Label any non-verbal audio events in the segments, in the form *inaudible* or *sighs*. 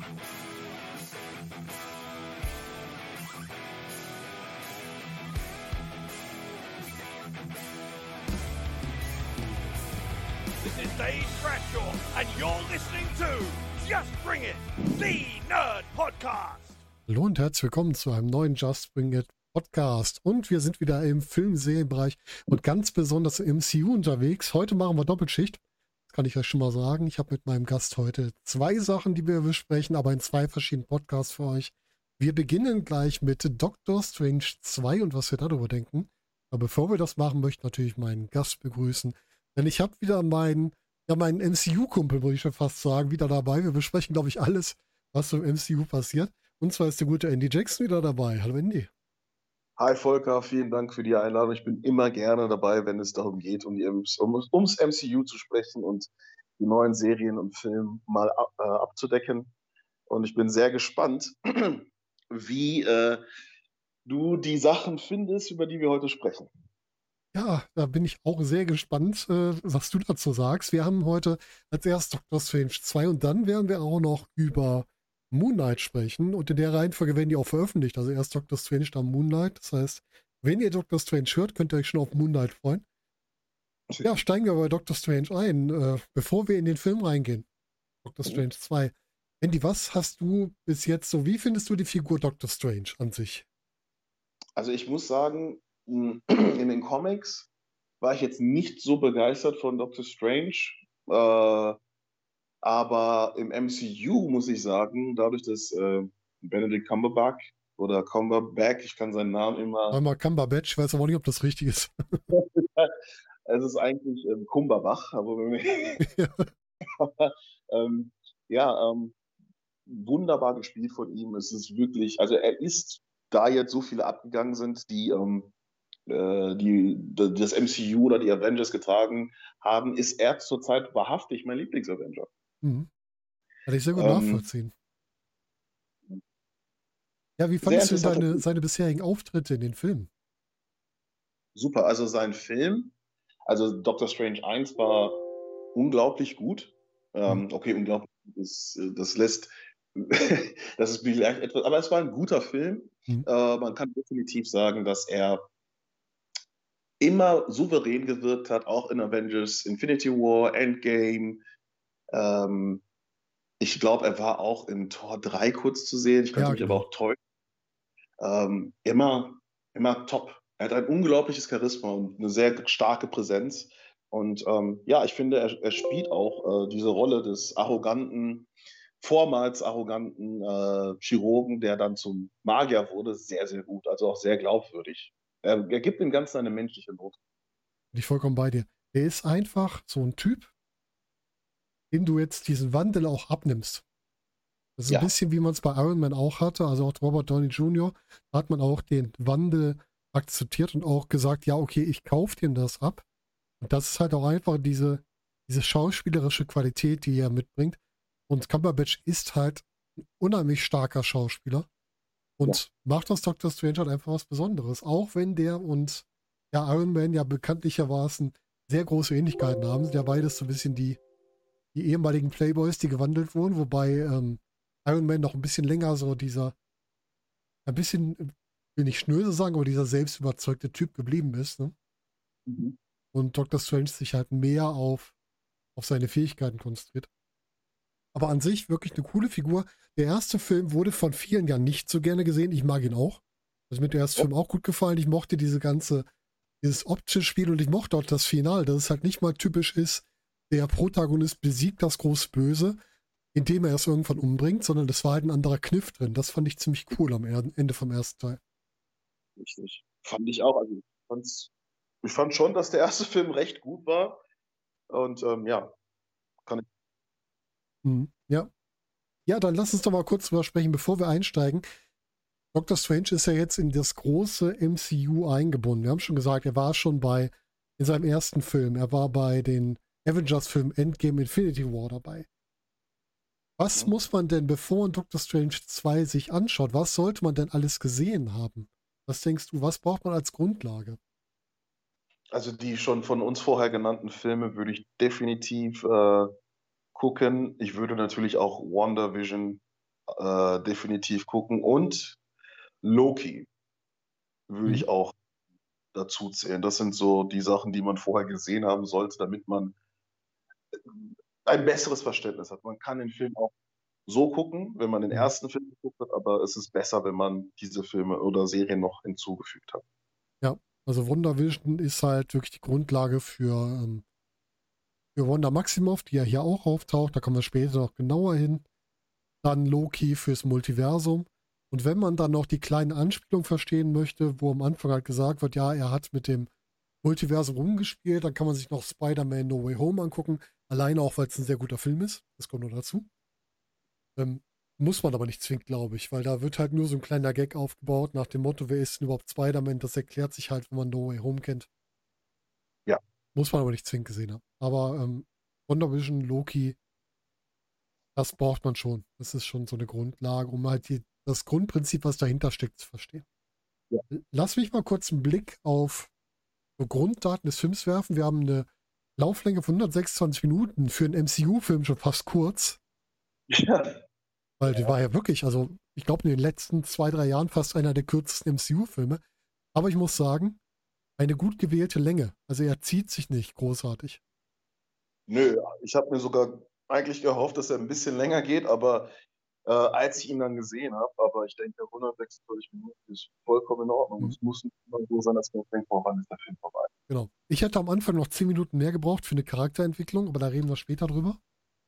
This is Dave Bradshaw, and you're listening to Just Bring It, the Nerd Podcast. Hallo und herzlich willkommen zu einem neuen Just Bring It Podcast. Und wir sind wieder im Filmserienbereich und ganz besonders im MCU unterwegs. Heute machen wir Doppelschicht. Kann ich euch schon mal sagen. Ich habe mit meinem Gast heute zwei Sachen, die wir besprechen, aber in zwei verschiedenen Podcasts für euch. Wir beginnen gleich mit Doctor Strange 2 und was wir darüber denken. Aber bevor wir das machen, möchte ich natürlich meinen Gast begrüßen. Denn ich habe wieder meinen, ja, meinen MCU-Kumpel, würde ich schon fast sagen, wieder dabei. Wir besprechen, glaube ich, alles, was im MCU passiert. Und zwar ist der gute Andy Jackson wieder dabei. Hallo Andy. Hi Volker, vielen Dank für die Einladung. Ich bin immer gerne dabei, wenn es darum geht, um um, ums MCU zu sprechen und die neuen Serien und Filme mal ab, äh, abzudecken. Und ich bin sehr gespannt, *clears throat* wie äh, du die Sachen findest, über die wir heute sprechen. Ja, da bin ich auch sehr gespannt, äh, was du dazu sagst. Wir haben heute als erst Doctor Strange 2 und dann werden wir auch noch über Moon Knight sprechen. Und in der Reihenfolge werden die auch veröffentlicht. Also erst Doctor Strange, dann Moon Knight. Das heißt, wenn ihr Doctor Strange hört, könnt ihr euch schon auf Moon Knight freuen. Ja, steigen wir bei Doctor Strange ein. Äh, bevor wir in den Film reingehen, Doctor Mhm. Strange 2. Andy, was hast du bis jetzt so, wie findest du die Figur Doctor Strange an sich? Also ich muss sagen, *clears throat* in den Comics war ich jetzt nicht so begeistert von Doctor Strange. Äh, aber im MCU muss ich sagen, dadurch, dass äh, Benedict Cumberbatch oder Cumberbatch, ich kann seinen Namen immer, Einmal Cumberbatch, ich weiß aber nicht, ob das richtig ist. *laughs* es ist eigentlich ähm, Cumberbach, aber wenn wir, ja. *laughs* ähm, ja, ähm, wunderbar gespielt von ihm. Es ist wirklich, also er ist, da jetzt so viele abgegangen sind, die, ähm, äh, die, die das MCU oder die Avengers getragen haben, ist er zurzeit wahrhaftig mein Lieblings-Avenger. Mhm. Kann ich sehr gut Ähm, nachvollziehen. Ja, wie fandest du Typ. seine bisherigen Auftritte in den Filmen? Super, also sein Film, also Doctor Strange 1 war unglaublich gut. Ähm, okay, unglaublich, das, äh, das lässt, *laughs* das ist vielleicht etwas, aber es war ein guter Film. Mhm. Äh, man kann definitiv sagen, dass er immer souverän gewirkt hat, auch in Avengers, Infinity War, Endgame. Ähm, ich glaube, er war auch in Tor 3 kurz zu sehen. Ich könnte Ja, mich genau. aber auch täuschen. Ähm, immer, immer top. Er hat ein unglaubliches Charisma und eine sehr starke Präsenz. Und ähm, ja, ich finde, er, er spielt auch äh, diese Rolle des arroganten, vormals arroganten äh, Chirurgen, der dann zum Magier wurde, sehr, sehr gut. Also auch sehr glaubwürdig. Er, er gibt dem Ganzen eine menschliche Not. Bin ich vollkommen bei dir. Er ist einfach so ein Typ, dem du jetzt diesen Wandel auch abnimmst. Das ist Ja. ein bisschen, wie man es bei Iron Man auch hatte, also auch Robert Downey Jr., da hat man auch den Wandel akzeptiert und auch gesagt, ja, okay, ich kaufe dem das ab. Und das ist halt auch einfach diese, diese schauspielerische Qualität, die er mitbringt. Und Cumberbatch ist halt ein unheimlich starker Schauspieler und macht aus Doctor Strange halt einfach was Besonderes. Auch wenn der und ja, Iron Man ja bekanntlichermaßen sehr große Ähnlichkeiten haben, sind ja beides so ein bisschen die, die ehemaligen Playboys, die gewandelt wurden, wobei ähm, Iron Man noch ein bisschen länger so dieser, ein bisschen, will nicht Schnöse sagen, aber dieser selbstüberzeugte Typ geblieben ist. Ne? Und Doctor Strange sich halt mehr auf, auf seine Fähigkeiten konzentriert. Aber an sich wirklich eine coole Figur. Der erste Film wurde von vielen ja nicht so gerne gesehen. Ich mag ihn auch. Also mir hat der erste Ja. Film auch gut gefallen. Ich mochte diese ganze, dieses optische Spiel und ich mochte auch das Final, dass es halt nicht mal typisch ist, der Protagonist besiegt das große Böse, indem er es irgendwann umbringt, sondern das war halt ein anderer Kniff drin. Das fand ich ziemlich cool am Ende vom ersten Teil. Richtig. Fand ich auch. Also ich, ich fand schon, dass der erste *laughs* Film recht gut war. Und ähm, ja, Mhm. Ja. Ja, dann lass uns doch mal kurz drüber sprechen, bevor wir einsteigen. Doctor Strange ist ja jetzt in das große MCU eingebunden. Wir haben schon gesagt, er war schon bei, in seinem ersten Film, er war bei den Avengers-Filmen Endgame Infinity War dabei. Was Ja. muss man denn, bevor man Doctor Strange 2 sich anschaut, was sollte man denn alles gesehen haben? Was denkst du, was braucht man als Grundlage? also die schon von uns vorher genannten Filme würde ich definitiv äh, gucken. Ich würde natürlich auch WandaVision äh, definitiv gucken. Und Loki würde Mhm. ich auch dazu zählen. Das sind so die Sachen, die man vorher gesehen haben sollte, damit man ein besseres Verständnis hat. Man kann den Film auch so gucken, wenn man den Mhm. ersten Film geguckt hat, aber es ist besser, wenn man diese Filme oder Serien noch hinzugefügt hat. Also WandaVision ist halt wirklich die Grundlage für, ähm, für Wanda Maximoff, die ja hier auch auftaucht. Da kommen wir später noch genauer hin. Dann Loki fürs Multiversum. Und wenn man dann noch die kleine Anspielung verstehen möchte, wo am Anfang halt gesagt wird, ja, er hat mit dem Multiversum rumgespielt, dann kann man sich noch Spider-Man No Way Home angucken. Alleine auch, weil es ein sehr guter Film ist. Das kommt nur dazu. Ähm, muss man aber nicht zwingend, glaube ich, weil da wird halt nur so ein kleiner Gag aufgebaut nach dem Motto, wer ist denn überhaupt Spider-Man? Das erklärt sich halt, wenn man No Way Home kennt. Ja. Muss man aber nicht zwingend gesehen haben. Aber ähm, WandaVision, Loki, das braucht man schon. Das ist schon so eine Grundlage, um halt die, das Grundprinzip, was dahinter steckt, zu verstehen. Ja. Lass mich mal kurz einen Blick auf Grunddaten des Films werfen. Wir haben eine Lauflänge von 126 Minuten für einen MCU-Film schon fast kurz. Ja, Weil die war ja wirklich, also ich glaube in den letzten zwei, drei Jahren fast einer der kürzesten MCU-Filme. Aber ich muss sagen, eine gut gewählte Länge. Also er zieht sich nicht großartig. nö, ich habe mir sogar eigentlich gehofft, dass er ein bisschen länger geht, aber äh, als ich ihn dann gesehen habe, aber ich denke, 126 Minuten ist vollkommen in Ordnung. Mhm. Es muss nicht immer so sein, dass man denkt, boah, wann ist der Film vorbei? Genau. Ich hätte am Anfang noch zehn Minuten mehr gebraucht für eine Charakterentwicklung, aber da reden wir später drüber.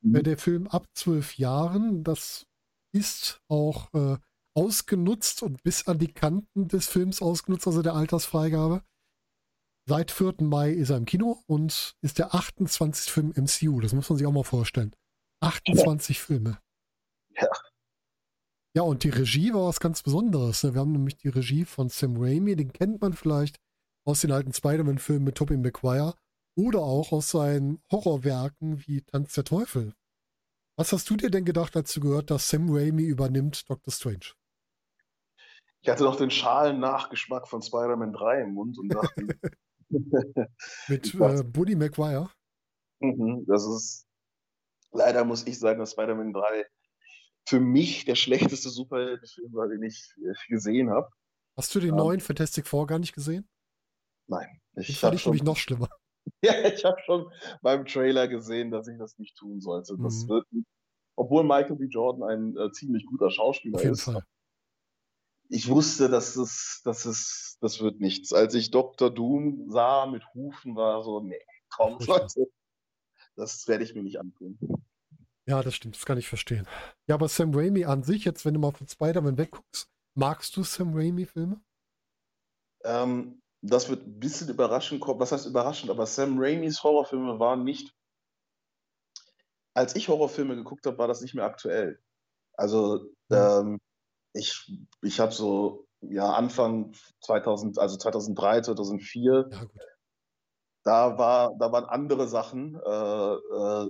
Mhm. Äh, Der Film ab zwölf Jahren, das ist auch äh, ausgenutzt und bis an die Kanten des Films ausgenutzt, also der Altersfreigabe. Seit 4. Mai ist er im Kino und ist der 28. Film im MCU. Das muss man sich auch mal vorstellen. 28 Filme. Ja. Ja, und die Regie war was ganz Besonderes. ne? Wir haben nämlich die Regie von Sam Raimi, den kennt man vielleicht aus den alten Spider-Man-Filmen mit Tobey Maguire oder auch aus seinen Horrorwerken wie Tanz der Teufel. Was hast du dir denn gedacht, als du gehört, dass Sam Raimi übernimmt Doctor Strange? Ich hatte noch den schalen Nachgeschmack von Spider-Man 3 im Mund und dachte, *laughs* Mit äh, Buddy Maguire? mhm, das ist, leider muss ich sagen, dass Spider-Man 3 für mich der schlechteste Superheldenfilm war, den ich äh, gesehen habe. Hast du den Ja. neuen Fantastic Four gar nicht gesehen? Nein, Den ich fand habe ich nämlich noch schlimmer. *laughs* ja, ich habe schon beim Trailer gesehen, dass ich das nicht tun sollte. Das Mhm. wird, obwohl Michael B. Jordan ein äh, ziemlich guter Schauspieler Auf jeden ist, Fall. ich wusste, dass es, dass es, das wird nichts. Als ich Dr. Doom sah mit Hufen, war so, nee, komm. Leute, das werde ich mir nicht antun. Ja, das stimmt, das kann ich verstehen. Ja, aber Sam Raimi an sich, jetzt wenn du mal von Spider-Man wegguckst, magst du Sam Raimi-Filme? Ähm, das wird ein bisschen überraschend kommen. Was heißt überraschend? Aber Sam Raimis Horrorfilme waren nicht. Als ich Horrorfilme geguckt habe, war das nicht mehr aktuell. Also Ja. ähm, ich, ich habe so ja Anfang 2000, also 2003, 2004, Ja, gut. da war, da waren andere Sachen äh, äh,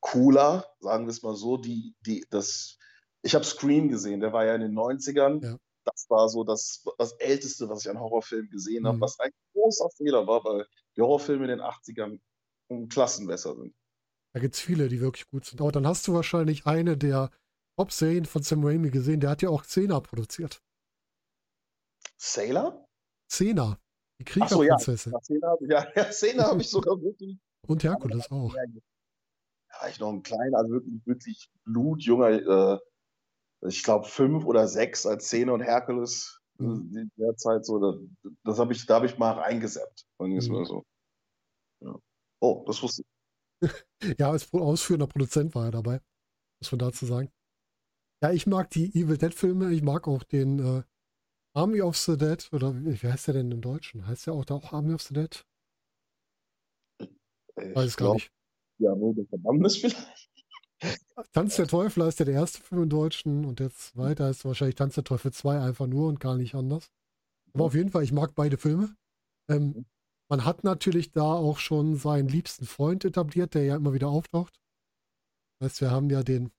cooler, sagen wir es mal so. Die, die, das, ich habe Scream gesehen, der war ja in den 90ern. Ja. Das war so das, das Älteste, was ich an Horrorfilmen gesehen habe, Mhm. was ein großer Fehler war, weil die Horrorfilme in den 80ern um Klassen besser sind. Da gibt es viele, die wirklich gut sind. Aber dann hast du wahrscheinlich eine der Top-Serien von Sam Raimi gesehen. Der hat ja auch Xena produziert. Sailor? Xena, die Ach so, ja. Kriegerprinzessin. Ja, Szene *laughs* habe ich sogar wirklich. Und Herkules auch. Ja, war ich noch ein kleiner, also wirklich, wirklich blutjunger, äh, ich glaube fünf oder sechs als Szene und Herkules Mhm. in der Zeit so, da, das habe ich, da habe ich mal reingesappt. sagen wir Mhm. mal so. Ja. Oh, das wusste ich. *laughs* Ja, als ausführender Produzent war er dabei, muss man dazu sagen. Ja, ich mag die Evil Dead-Filme. Ich mag auch den äh, Army of the Dead. Oder wie heißt der denn im Deutschen? Heißt der auch da auch Army of the Dead? Ich Weiß es gar glaub, nicht. Ja, nur der Verdammnis vielleicht. Tanz der Teufel heißt ja der erste Film im Deutschen und der zweite heißt wahrscheinlich Tanz der Teufel 2 einfach nur und gar nicht anders. Aber auf jeden Fall, ich mag beide Filme. Ähm, man hat natürlich da auch schon seinen liebsten Freund etabliert, der ja immer wieder auftaucht. Das heißt, wir haben ja den,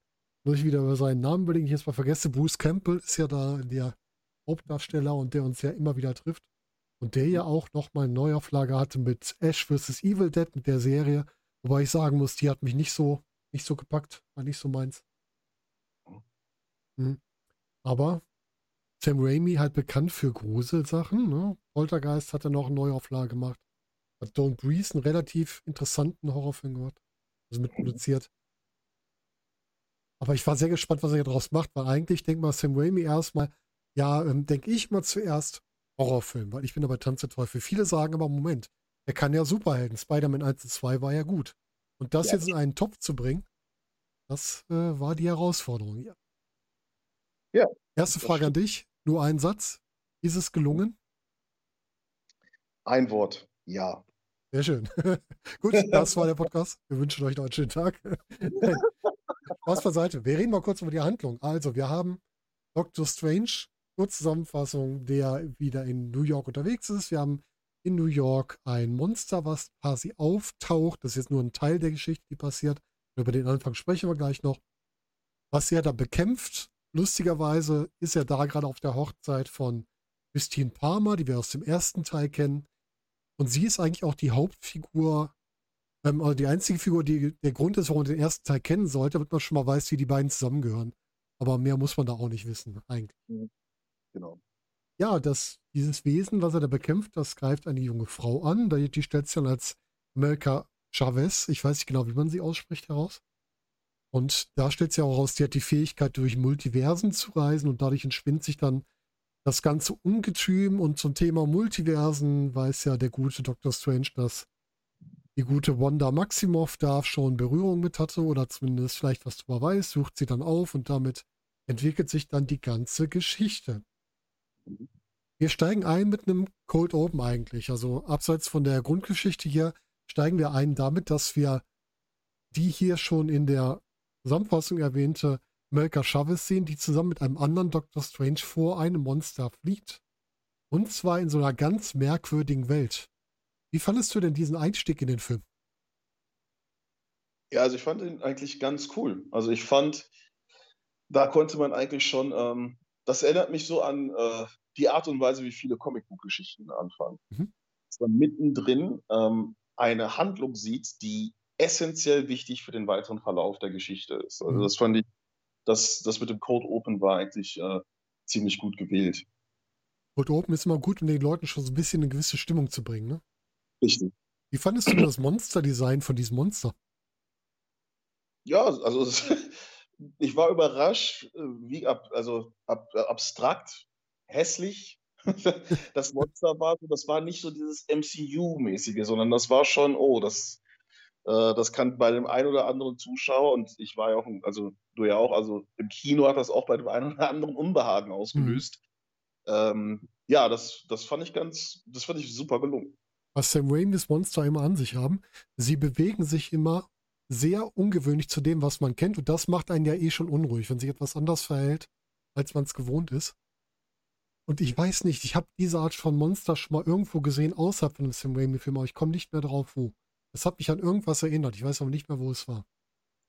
muss ich wieder über seinen Namen überlegen, ich jetzt mal vergesse, Bruce Campbell ist ja da der Hauptdarsteller und der uns ja immer wieder trifft. Und der ja auch nochmal eine Neuauflage hatte mit Ash vs. Evil Dead, mit der Serie. Wobei ich sagen muss, die hat mich nicht so, nicht so gepackt, war nicht so meins. Mhm. Aber Sam Raimi halt bekannt für Gruselsachen. Ne? Poltergeist hat er noch eine Neuauflage gemacht. Hat Don't Breeze einen relativ interessanten Horrorfilm gemacht. Also mitproduziert. Aber ich war sehr gespannt, was er daraus macht, weil eigentlich denkt mal Sam Raimi erstmal, ja, ähm, denke ich mal zuerst Horrorfilm, weil ich bin dabei Tanz der Teufel. Viele sagen aber, Moment, er kann ja Superhelden. Spider-Man 1 und 2 war ja gut. Und das ja. jetzt in einen Topf zu bringen, das äh, war die Herausforderung. Ja. ja Erste Frage an dich. Nur ein Satz. Ist es gelungen? Ein Wort. Ja. Sehr schön. *laughs* Gut, *laughs* das war der Podcast. Wir wünschen euch noch einen schönen Tag. *laughs* Spaß beiseite. Wir reden mal kurz über die Handlung. Also, wir haben Doctor Strange, Kurzzusammenfassung, der wieder in New York unterwegs ist. Wir haben in New York ein Monster, was quasi auftaucht. Das ist jetzt nur ein Teil der Geschichte, die passiert. Über den Anfang sprechen wir gleich noch. Was er da bekämpft Lustigerweise ist er da gerade auf der Hochzeit von Christine Palmer, die wir aus dem ersten Teil kennen. Und sie ist eigentlich auch die Hauptfigur, ähm, also die einzige Figur, die der Grund ist, warum man den ersten Teil kennen sollte, damit man schon mal weiß, wie die beiden zusammengehören. Aber mehr muss man da auch nicht wissen, eigentlich. Mhm. Genau. Ja, das, dieses Wesen, was er da bekämpft, das greift eine junge Frau an. Die stellt sich dann als Melka Chavez, ich weiß nicht genau, wie man sie ausspricht, heraus. Und da stellt sich auch raus, die hat die Fähigkeit, durch Multiversen zu reisen und dadurch entspinnt sich dann das ganze Ungetüm und zum Thema Multiversen weiß ja der gute Dr. Strange, dass die gute Wanda Maximoff da schon Berührung mit hatte oder zumindest vielleicht was drüber weiß, sucht sie dann auf und damit entwickelt sich dann die ganze Geschichte. Wir steigen ein mit einem Cold Open eigentlich. Also abseits von der Grundgeschichte hier steigen wir ein damit, dass wir die hier schon in der Zusammenfassung erwähnte Melka Chavez sehen, die zusammen mit einem anderen Doctor Strange vor einem Monster fliegt. Und zwar in so einer ganz merkwürdigen Welt. Wie fandest du denn diesen Einstieg in den Film? Ja, also ich fand ihn eigentlich ganz cool. Also ich fand, da konnte man eigentlich schon, ähm, das erinnert mich so an äh, die Art und Weise, wie viele Comicbook-Geschichten anfangen. Mhm. Dass man mittendrin ähm, eine Handlung sieht, die essentiell wichtig für den weiteren Verlauf der Geschichte ist. Also mhm. das fand ich, das, das mit dem Code Open war eigentlich äh, ziemlich gut gewählt. Code Open ist immer gut, um den Leuten schon so ein bisschen eine gewisse Stimmung zu bringen, ne? Richtig. Wie fandest du das Monster-Design von diesem Monster? Ja, also *laughs* ich war überrascht, äh, wie ab, also ab, äh, abstrakt, hässlich *laughs* das Monster war. Das war nicht so dieses MCU-mäßige, sondern das war schon, oh, das, äh, das kann bei dem einen oder anderen Zuschauer, und ich war ja auch, also du ja auch, also im Kino hat das auch bei dem einen oder anderen Unbehagen ausgelöst. Mhm. Ähm, ja, das, das fand ich ganz, das fand ich super gelungen. Was Sam Raimi's Monster immer an sich haben, sie bewegen sich immer sehr ungewöhnlich zu dem, was man kennt. Und das macht einen ja eh schon unruhig, wenn sich etwas anders verhält, als man es gewohnt ist. Und ich weiß nicht, ich habe diese Art von Monster schon mal irgendwo gesehen, außerhalb von einem Sam Raimi-Film, aber ich komme nicht mehr drauf, wo. Das hat mich an irgendwas erinnert. Ich weiß aber nicht mehr, wo es war.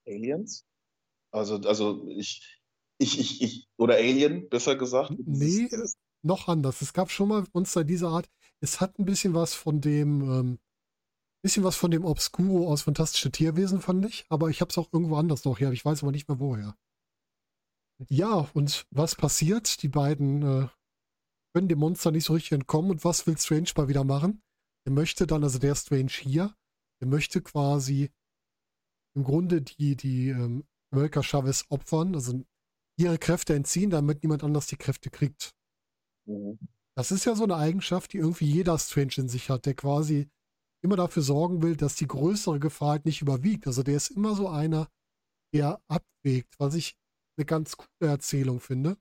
Aliens? Also, also ich, ich, ich, ich, oder Alien, besser gesagt. Nee, noch anders. Es gab schon mal Monster dieser Art. Es hat ein bisschen was von dem, ähm, bisschen was von dem Obscuro aus Fantastische Tierwesen, fand ich. Aber ich habe es auch irgendwo anders noch her. Ich weiß aber nicht mehr woher. Ja, und was passiert? Die beiden äh, können dem Monster nicht so richtig entkommen. Und was will Strange mal wieder machen? Er möchte dann, also der Strange hier, er möchte quasi im Grunde die, die ähm, America Chavez opfern, also ihre Kräfte entziehen, damit niemand anders die Kräfte kriegt. Mhm. Das ist ja so eine Eigenschaft, die irgendwie jeder Strange in sich hat, der quasi immer dafür sorgen will, dass die größere Gefahr halt nicht überwiegt. Also der ist immer so einer, der abwägt, was ich eine ganz coole Erzählung finde,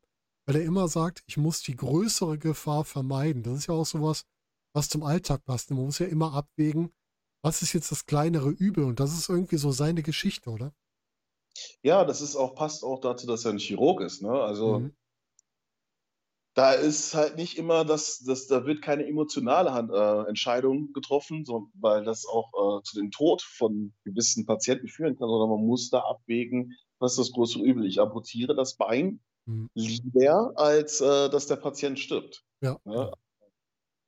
weil er immer sagt, ich muss die größere Gefahr vermeiden. Das ist ja auch sowas, was zum Alltag passt. Man muss ja immer abwägen, was ist jetzt das kleinere Übel? Und das ist irgendwie so seine Geschichte, oder? Ja, das ist auch, passt auch dazu, dass er ein Chirurg ist, ne? Also mhm. Da ist halt nicht immer das, das da wird keine emotionale Hand, äh, Entscheidung getroffen, so, weil das auch äh, zu dem Tod von gewissen Patienten führen kann, sondern man muss da abwägen, was das größere Übel. Ich amputiere das Bein mhm. lieber, als äh, dass der Patient stirbt. Ja. Ne?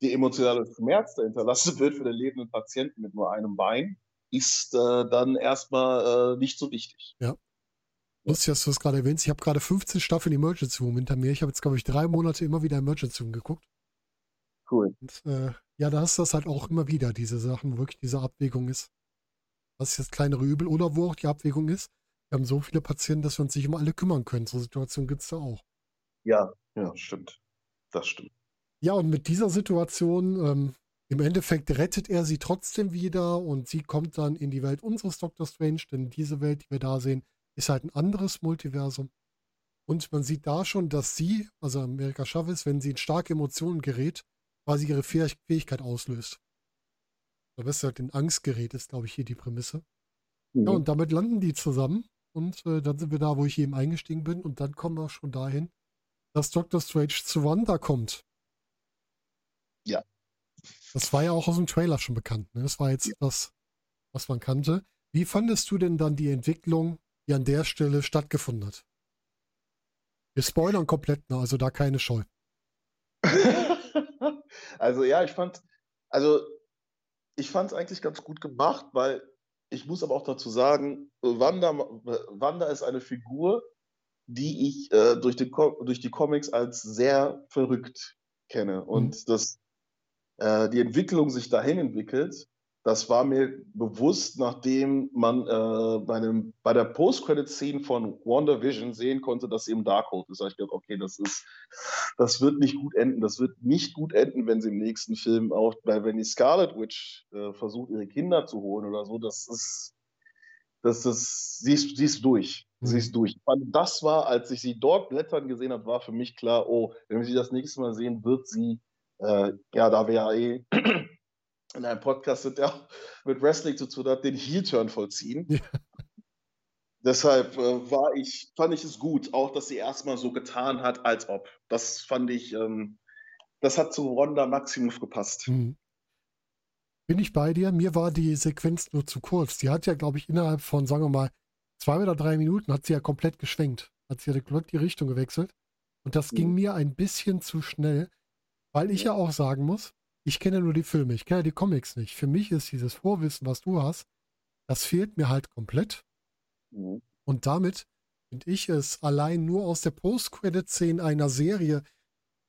die emotionale Schmerz, der hinterlassen wird für den lebenden Patienten mit nur einem Bein, ist äh, dann erstmal äh, nicht so wichtig. Ja. Lustig, dass du es gerade erwähnst. Ich habe gerade 15 Staffeln Emergency Room hinter mir. Ich habe jetzt, glaube ich, drei Monate immer wieder Emergency Room geguckt. Cool. Und, äh, ja, da ist das halt auch immer wieder, diese Sachen, wo wirklich diese Abwägung ist. Was jetzt kleinere Übel oder wo auch die Abwägung ist. Wir haben so viele Patienten, dass wir uns nicht um alle kümmern können. So Situationen gibt es da auch. Ja, ja, stimmt. Das stimmt. Ja, und mit dieser Situation, ähm, im Endeffekt rettet er sie trotzdem wieder und sie kommt dann in die Welt unseres Doctor Strange, denn diese Welt, die wir da sehen, ist halt ein anderes Multiversum. Und man sieht da schon, dass sie, also Amerika Chavez, wenn sie in starke Emotionen gerät, quasi ihre Fähigkeit auslöst. Da bist du halt in Angst gerät, ist, glaube ich, hier die Prämisse. Mhm. Ja, und damit landen die zusammen. Und äh, dann sind wir da, wo ich eben eingestiegen bin. Und dann kommen wir schon dahin, dass Dr. Strange zu Wanda kommt. Ja. Das war ja auch aus dem Trailer schon bekannt. Ne? Das war jetzt Ja. das, was man kannte. Wie fandest du denn dann die Entwicklung, die an der Stelle stattgefunden hat? Wir spoilern komplett, ne? also da keine Scheu. *laughs* Also ja, ich fand, also ich fand es eigentlich ganz gut gemacht, weil ich muss aber auch dazu sagen, Wanda, Wanda ist eine Figur, die ich äh, durch, den, durch die Comics als sehr verrückt kenne. Und dass äh, die Entwicklung sich dahin entwickelt, das war mir bewusst, nachdem man äh, bei, einem, bei der Post-Credit-Scene von WandaVision sehen konnte, dass sie im Darkhold ist. Ich gedacht, okay, das ist, das wird nicht gut enden. Das wird nicht gut enden, wenn sie im nächsten Film auch, weil wenn die Scarlet Witch äh, versucht, ihre Kinder zu holen oder so, das ist, das ist, sie ist, sie ist durch. Sie ist durch. Das war, als ich sie dort blättern gesehen habe, war für mich klar, oh, wenn wir sie das nächste Mal sehen, wird sie, äh, ja, da wir ja eh in einem Podcast sind, der auch mit Wrestling zu tun hat, den Heel-Turn vollziehen. Ja. Deshalb äh, war ich, fand ich es gut, auch dass sie erstmal so getan hat, als ob. Das fand ich, ähm, das hat zu Ronda Maximoff gepasst. Mhm. Bin ich bei dir? Mir war die Sequenz nur zu kurz. Die hat ja, glaube ich, innerhalb von, sagen wir mal, zwei oder drei Minuten hat sie ja komplett geschwenkt. Hat sie ja komplett die Richtung gewechselt. Und das ging Mhm. mir ein bisschen zu schnell, weil ich ja auch sagen muss, ich kenne nur die Filme, ich kenne die Comics nicht. Für mich ist dieses Vorwissen, was du hast, das fehlt mir halt komplett. Mhm. Und damit finde ich es allein nur aus der Post-Credit-Szene einer Serie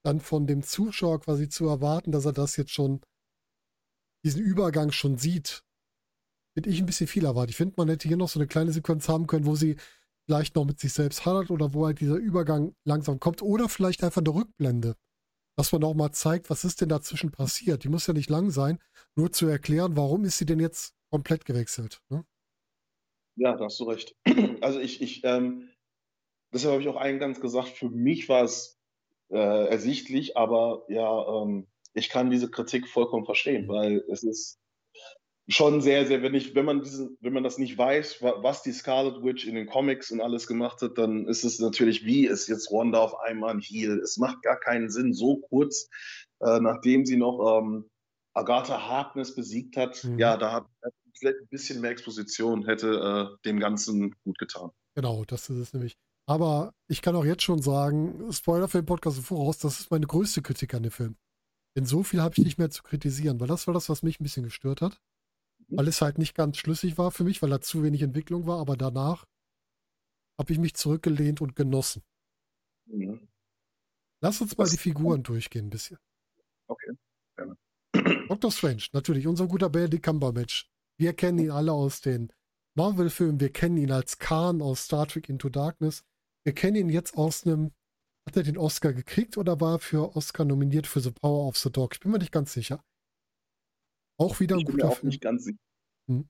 dann von dem Zuschauer quasi zu erwarten, dass er das jetzt schon, diesen Übergang schon sieht, finde ich ein bisschen viel erwartet. Ich finde, man hätte hier noch so eine kleine Sequenz haben können, wo sie vielleicht noch mit sich selbst hadert oder wo halt dieser Übergang langsam kommt oder vielleicht einfach eine Rückblende. Dass man auch mal zeigt, was ist denn dazwischen passiert. Die muss ja nicht lang sein, nur zu erklären, warum ist sie denn jetzt komplett gewechselt. Ne? Ja, da hast du recht. *clears throat* Also ich, ich, ähm, deshalb habe ich auch eingangs gesagt, für mich war es äh, ersichtlich, aber ja, ähm, ich kann diese Kritik vollkommen verstehen, weil es ist schon sehr, sehr, wenn ich, wenn man diesen, wenn man das nicht weiß, wa- was die Scarlet Witch in den Comics und alles gemacht hat, dann ist es natürlich, wie ist jetzt Wanda auf einmal ein Heal? Es macht gar keinen Sinn, so kurz, äh, nachdem sie noch ähm, Agatha Harkness besiegt hat. Mhm. Ja, da hat vielleicht ein bisschen mehr Exposition hätte äh, dem Ganzen gut getan. Genau, das ist es nämlich. Aber ich kann auch jetzt schon sagen, Spoiler für den Podcast im voraus, das ist meine größte Kritik an dem Film. Denn so viel habe ich nicht mehr zu kritisieren, weil das war das, was mich ein bisschen gestört hat. Weil es halt nicht ganz schlüssig war für mich, weil da zu wenig Entwicklung war, aber danach habe ich mich zurückgelehnt und genossen. Mhm. Lass uns mal Das- die Figuren durchgehen ein bisschen. Okay, gerne. Doctor Strange, natürlich, unser guter Benedict Cumberbatch. Wir kennen ihn alle aus den Marvel-Filmen, wir kennen ihn als Khan aus Star Trek Into Darkness. Wir kennen ihn jetzt aus einem, hat er den Oscar gekriegt oder war er für Oscar nominiert für The Power of the Dog? Ich bin mir nicht ganz sicher. Auch wieder ein Ich bin mir guter auch Film. nicht ganz sicher. Hm.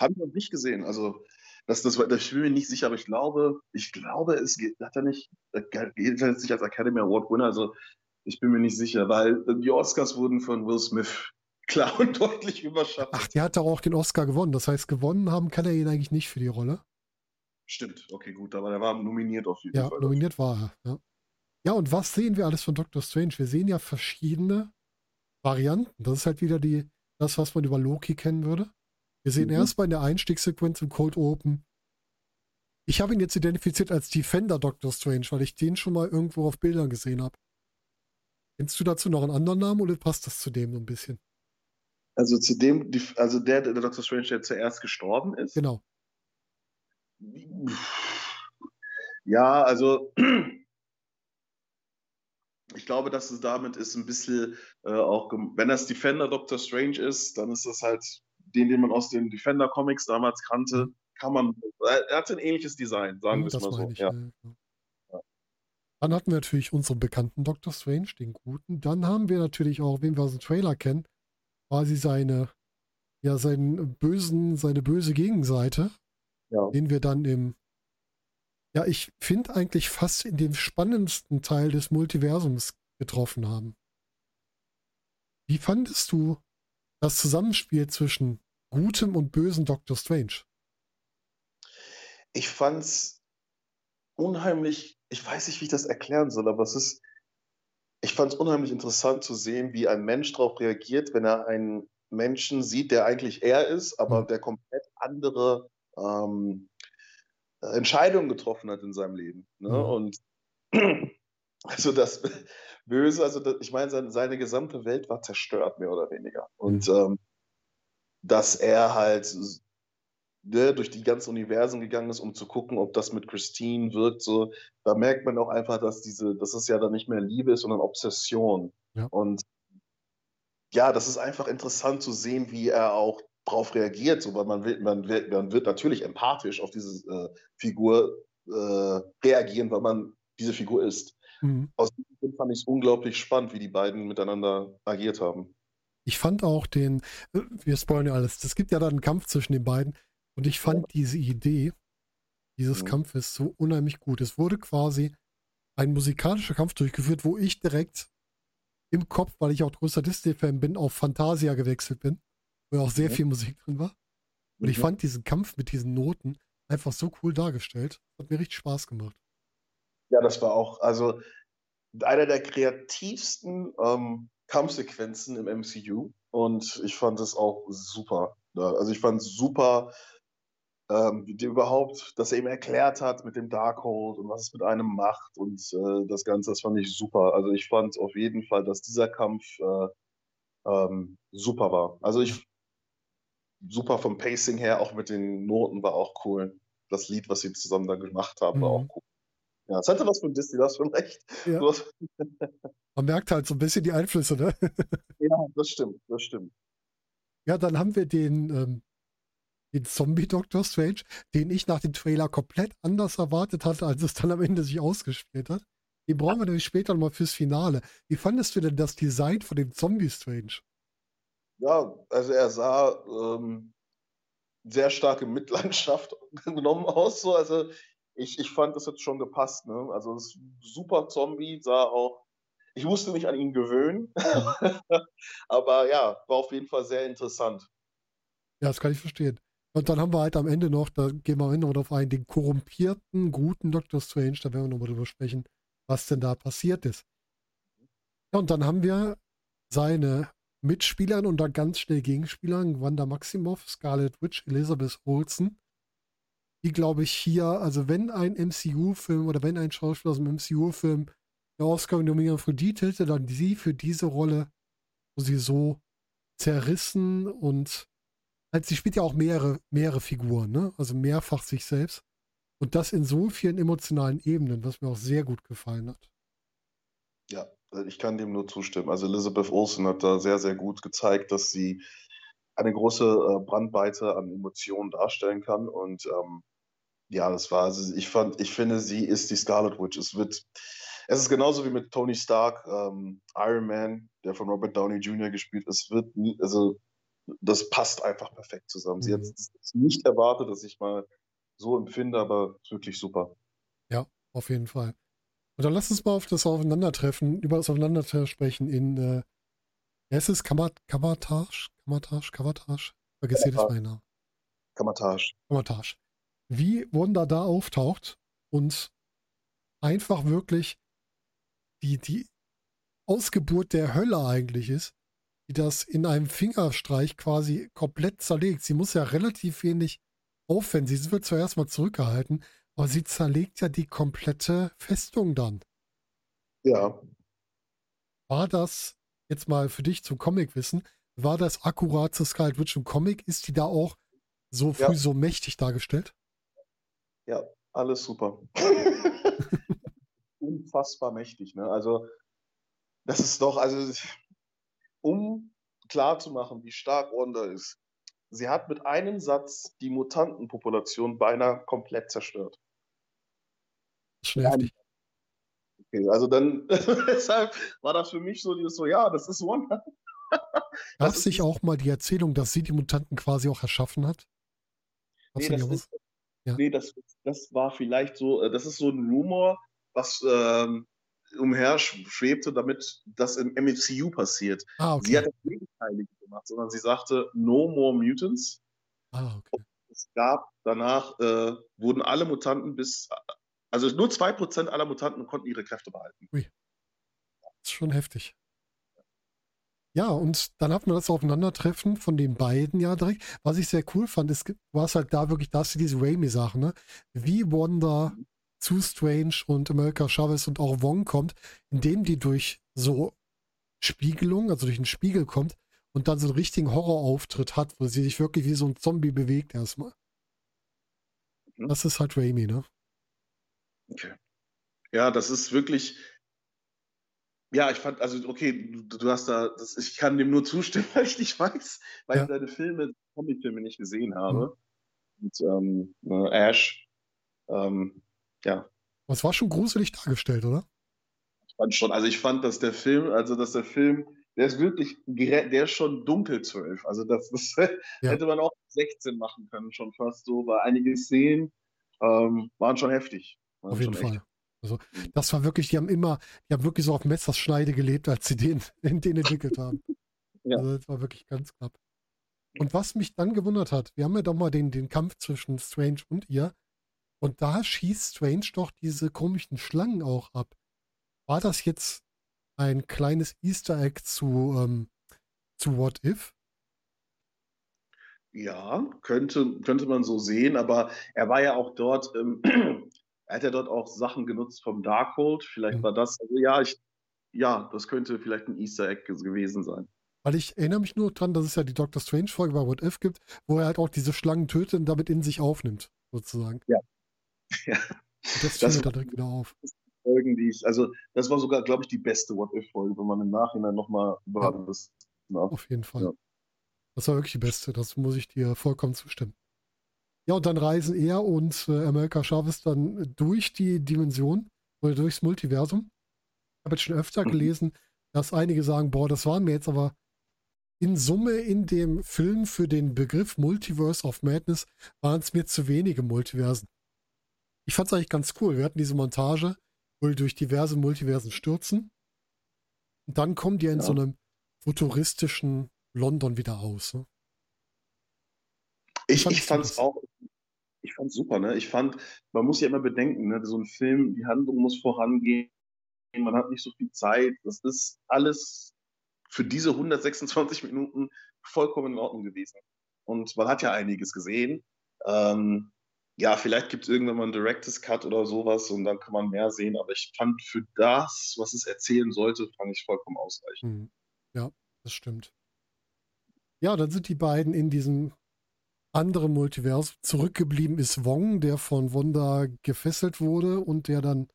Habe ich noch nicht gesehen. Also, das, das, war- ich bin mir nicht sicher, aber ich glaube, ich glaube, es geht, hat er nicht, äh, jedenfalls nicht als Academy Award Winner, also ich bin mir nicht sicher, weil äh, die Oscars wurden von Will Smith *laughs* klar und deutlich überschattet. Ach, der hat doch auch den Oscar gewonnen. Das heißt, gewonnen haben kann er ihn eigentlich nicht für die Rolle. Stimmt, okay, gut, aber er war nominiert auf jeden Ja, Fall. nominiert war er. Ja. ja, und was sehen wir alles von Doctor Strange? Wir sehen ja verschiedene Varianten. Das ist halt wieder die, das, was man über Loki kennen würde. Wir sehen Mhm. erstmal in der Einstiegssequenz im Cold Open. Ich habe ihn jetzt identifiziert als Defender Doctor Strange, weil ich den schon mal irgendwo auf Bildern gesehen habe. Kennst du dazu noch einen anderen Namen oder passt das zu dem so ein bisschen? Also zu dem, also der, der Doctor Strange, der zuerst gestorben ist. Genau. Ja, also ich glaube, dass es damit ist ein bisschen äh, auch, wenn das Defender Doctor Strange ist, dann ist das halt den, den man aus den Defender Comics damals kannte, kann man, er hat ein ähnliches Design, sagen wir es mal so. Ich, ja. Ja. Dann hatten wir natürlich unseren bekannten Doctor Strange, den guten. Dann haben wir natürlich auch, wen wir aus dem Trailer kennen, quasi seine, ja, seinen bösen, seine böse Gegenseite, den wir dann im, ja, ich finde eigentlich fast in dem spannendsten Teil des Multiversums getroffen haben. Wie fandest du das Zusammenspiel zwischen gutem und bösen Doctor Strange? Ich fand's unheimlich, ich weiß nicht, wie ich das erklären soll, aber es ist, ich fand es unheimlich interessant zu sehen, wie ein Mensch darauf reagiert, wenn er einen Menschen sieht, der eigentlich er ist, aber mhm. der komplett andere ähm, Entscheidungen getroffen hat in seinem Leben. Ne? Mhm. Und *clears throat* also das *laughs* Böse, also das, ich meine, seine, seine, gesamte Welt war zerstört, mehr oder weniger. Und mhm. ähm, dass er halt ne, durch die ganzen Universen gegangen ist, um zu gucken, ob das mit Christine wirkt. So, da merkt man auch einfach, dass diese, dass es ja dann nicht mehr Liebe ist, sondern Obsession. Ja. Und ja, das ist einfach interessant zu sehen, wie er auch darauf reagiert, so, weil man, will, man, wird, man wird natürlich empathisch auf diese äh, Figur äh, reagieren, weil man diese Figur ist. Mhm. Aus diesem Grund fand ich es unglaublich spannend, wie die beiden miteinander agiert haben. Ich fand auch den, äh, wir spoilern ja alles, es gibt ja dann einen Kampf zwischen den beiden und ich fand diese Idee dieses mhm. Kampfes so unheimlich gut. Es wurde quasi ein musikalischer Kampf durchgeführt, wo ich direkt im Kopf, weil ich auch größer Disney-Fan bin, auf Fantasia gewechselt bin, wo auch sehr mhm. viel Musik drin war. Und ich fand diesen Kampf mit diesen Noten einfach so cool dargestellt. Hat mir richtig Spaß gemacht. Ja, das war auch, also einer der kreativsten ähm, Kampfsequenzen im MCU. Und ich fand es auch super. Also ich fand es super, ähm, überhaupt, dass er ihm erklärt hat mit dem Darkhold und was es mit einem macht und äh, das Ganze, das fand ich super. Also ich fand auf jeden Fall, dass dieser Kampf äh, ähm, super war. Also ich super vom Pacing her, auch mit den Noten war auch cool. Das Lied, was sie zusammen da gemacht haben, war mhm. auch cool. Ja, es hatte was von Disney, du hast schon recht. Ja. Man merkt halt so ein bisschen die Einflüsse, ne? *laughs* ja, das stimmt, das stimmt. Ja, dann haben wir den ähm, den Zombie-Doctor Strange, den ich nach dem Trailer komplett anders erwartet hatte, als es dann am Ende sich ausgespielt hat. Den brauchen wir nämlich später nochmal fürs Finale. Wie fandest du denn das Design von dem Zombie-Strange? Ja, also er sah ähm, sehr starke Mitleidenschaft *laughs* genommen aus. So. Also ich, ich fand, das hat schon gepasst. Ne? Also das super Zombie sah auch. Ich musste mich an ihn gewöhnen. *laughs* Aber ja, war auf jeden Fall sehr interessant. Ja, das kann ich verstehen. Und dann haben wir halt am Ende noch, da gehen wir am Ende noch darauf ein, den korrumpierten, guten Doctor Strange, da werden wir nochmal drüber sprechen, was denn da passiert ist. Ja, und dann haben wir seine Mitspielern und dann ganz schnell Gegenspielern, Wanda Maximoff, Scarlet Witch, Elizabeth Olsen, die glaube ich hier, also wenn ein MCU-Film oder wenn ein Schauspieler aus dem MCU-Film eine Oscar-Nominierung für die hätte, dann sie für diese Rolle, wo sie so zerrissen und halt, sie spielt ja auch mehrere, mehrere Figuren, ne? Also mehrfach sich selbst. Und das in so vielen emotionalen Ebenen, was mir auch sehr gut gefallen hat. Ja, ich kann dem nur zustimmen. Also Elizabeth Olsen hat da sehr, sehr gut gezeigt, dass sie eine große äh, Brandweite an Emotionen darstellen kann. Und ähm, ja, das war, also ich fand, ich finde, sie ist die Scarlet Witch. Es wird, es ist genauso wie mit Tony Stark, ähm, Iron Man, der von Robert Downey Jr. gespielt. Es wird nie, also das passt einfach perfekt zusammen. Sie mhm. hat es nicht erwartet, dass ich mal so empfinde, aber wirklich super. Ja, auf jeden Fall. Und dann lass uns mal auf das Aufeinandertreffen, über das Aufeinandertreffen sprechen in, äh, es ist Kamatage, Kamatage, Kamatage, vergiss jedes Mal Namen. Kamatage. Kamatage. Wie Wanda da auftaucht und einfach wirklich die, die Ausgeburt der Hölle eigentlich ist, die das in einem Fingerstreich quasi komplett zerlegt. Sie muss ja relativ wenig aufwenden. Sie wird zuerst mal zurückgehalten, aber sie zerlegt ja die komplette Festung dann. Ja. War das, jetzt mal für dich zum Comic-Wissen, war das akkurat zu Scarlet Witch im Comic? Ist die da auch so früh ja. so mächtig dargestellt? Ja, Alles super. *laughs* Unfassbar mächtig, ne? Also, das ist doch, also, um klarzumachen, wie stark Wanda ist, sie hat mit einem Satz die Mutantenpopulation beinahe komplett zerstört. Schon heftig. Okay, also dann, *laughs* deshalb war das für mich so, dieses so, ja, das ist Wanda. Gab es *laughs* nicht auch mal die Erzählung, dass sie die Mutanten quasi auch erschaffen hat? Nee, Hast das, ist? Ja. nee das, das war vielleicht so, äh, das ist so ein Rumor, was ähm, umher sch- schwebte, damit das im MCU passiert. Ah, Sie hat okay. das Gegenteilige gemacht, sondern sie sagte, no more mutants. Ah, okay. Es gab danach, äh, wurden alle Mutanten bis, also nur 2% aller Mutanten konnten ihre Kräfte behalten. Das ist schon heftig. Ja, und dann hat man das Aufeinandertreffen von den beiden ja direkt. Was ich sehr cool fand, ist, du hast halt da wirklich, da hast du diese Raimi-Sache, ne? Wie Wanda zu Strange und America Chavez und auch Wong kommt, indem die durch so Spiegelung, also durch einen Spiegel kommt und dann so einen richtigen Horrorauftritt hat, wo sie sich wirklich wie so ein Zombie bewegt erstmal. Mhm. Das ist halt Raimi, ne? Okay. Ja, das ist wirklich. Ja, ich fand, also okay, du, du hast da, das, ich kann dem nur zustimmen, *laughs* weil ich nicht weiß, weil Ja. ich deine Filme, Comicfilme nicht gesehen habe. Und ähm, äh, Ash, ähm, ja, es war schon gruselig dargestellt, oder? ich fand schon, also ich fand, dass der Film, also dass der Film, der ist wirklich, der ist schon dunkel zwölf. Also das, *laughs* das Ja. hätte man auch 16 machen können, schon fast so, weil einige Szenen ähm, waren schon heftig. Auf jeden echt- Fall. Also, das war wirklich, die haben immer, die haben wirklich so auf Messerschneide gelebt, als sie den, *laughs* den entwickelt haben. *laughs* Ja. Also, das war wirklich ganz knapp. Und was mich dann gewundert hat, wir haben ja doch mal den, den Kampf zwischen Strange und ihr. Und da schießt Strange doch diese komischen Schlangen auch ab. War das jetzt ein kleines Easter Egg zu, ähm, zu What If? Ja, könnte, könnte man so sehen, aber er war ja auch dort, ähm, er hat ja dort auch Sachen genutzt vom Darkhold. Vielleicht Mhm. war das, also ja, ich, ja, das könnte vielleicht ein Easter Egg ge- gewesen sein. Weil ich erinnere mich nur dran, dass es ja die Doctor Strange-Folge bei What If gibt, wo er halt auch diese Schlangen tötet und damit in sich aufnimmt, sozusagen. Ja. *laughs* Ja. Und das Das- mir da direkt wieder auf. Folgen, die ich, also das war sogar, glaube ich, die beste What If-Folge, wenn man im Nachhinein nochmal über Ja. alles nach. Auf jeden Fall. Ja. Das war wirklich die beste, das muss ich dir vollkommen zustimmen. Ja, und dann reisen er und äh, America Chavez dann durch die Dimension oder durchs Multiversum. Ich habe jetzt schon öfter Mhm. gelesen, dass einige sagen, boah, das waren mir jetzt aber in Summe in dem Film für den Begriff Multiverse of Madness waren es mir zu wenige Multiversen. Ich fand es eigentlich ganz cool. Wir hatten diese Montage, wo die durch diverse Multiversen stürzen. Und dann kommen die in Ja. so einem futuristischen London wieder aus. Ne? Ich, ich fand es auch, ich fand super, ne? Ich fand, man muss ja immer bedenken, ne? So ein Film, die Handlung muss vorangehen, man hat nicht so viel Zeit. Das ist alles für diese 126 Minuten vollkommen in Ordnung gewesen. Und man hat ja einiges gesehen. Ähm, ja, vielleicht gibt es irgendwann mal einen Director's Cut oder sowas und dann kann man mehr sehen, aber ich fand für das, was es erzählen sollte, fand ich vollkommen ausreichend. Hm. Ja, das stimmt. Ja, dann sind die beiden in diesem anderen Multiversum. Zurückgeblieben ist Wong, der von Wanda gefesselt wurde und der dann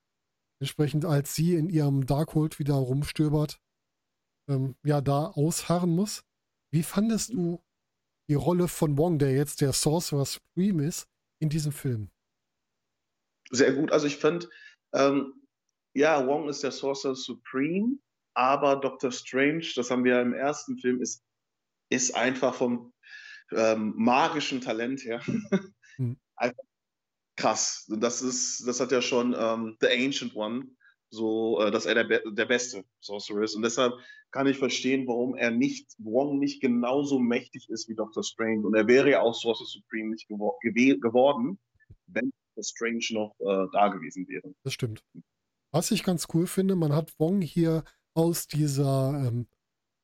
entsprechend, als sie in ihrem Darkhold wieder rumstöbert, ähm, ja, da ausharren muss. Wie fandest du die Rolle von Wong, der jetzt der Sorcerer Supreme ist, in diesem Film? Sehr gut. Also ich fand, ähm, ja, Wong ist der Sorcerer Supreme, aber Doctor Strange, das haben wir ja im ersten Film, ist, ist einfach vom ähm, magischen Talent her Hm. *laughs* einfach krass. Das ist, das hat ja schon ähm, The Ancient One, so, äh, dass er der, Be der beste Sorcerer ist. Und deshalb kann ich verstehen, warum er nicht, Wong nicht genauso mächtig ist wie Doctor Strange. Und er wäre ja auch Sorcerer Supreme nicht gewo gew geworden, wenn Doctor Strange noch äh, da gewesen wäre. Das stimmt. Was ich ganz cool finde, man hat Wong hier aus dieser ähm,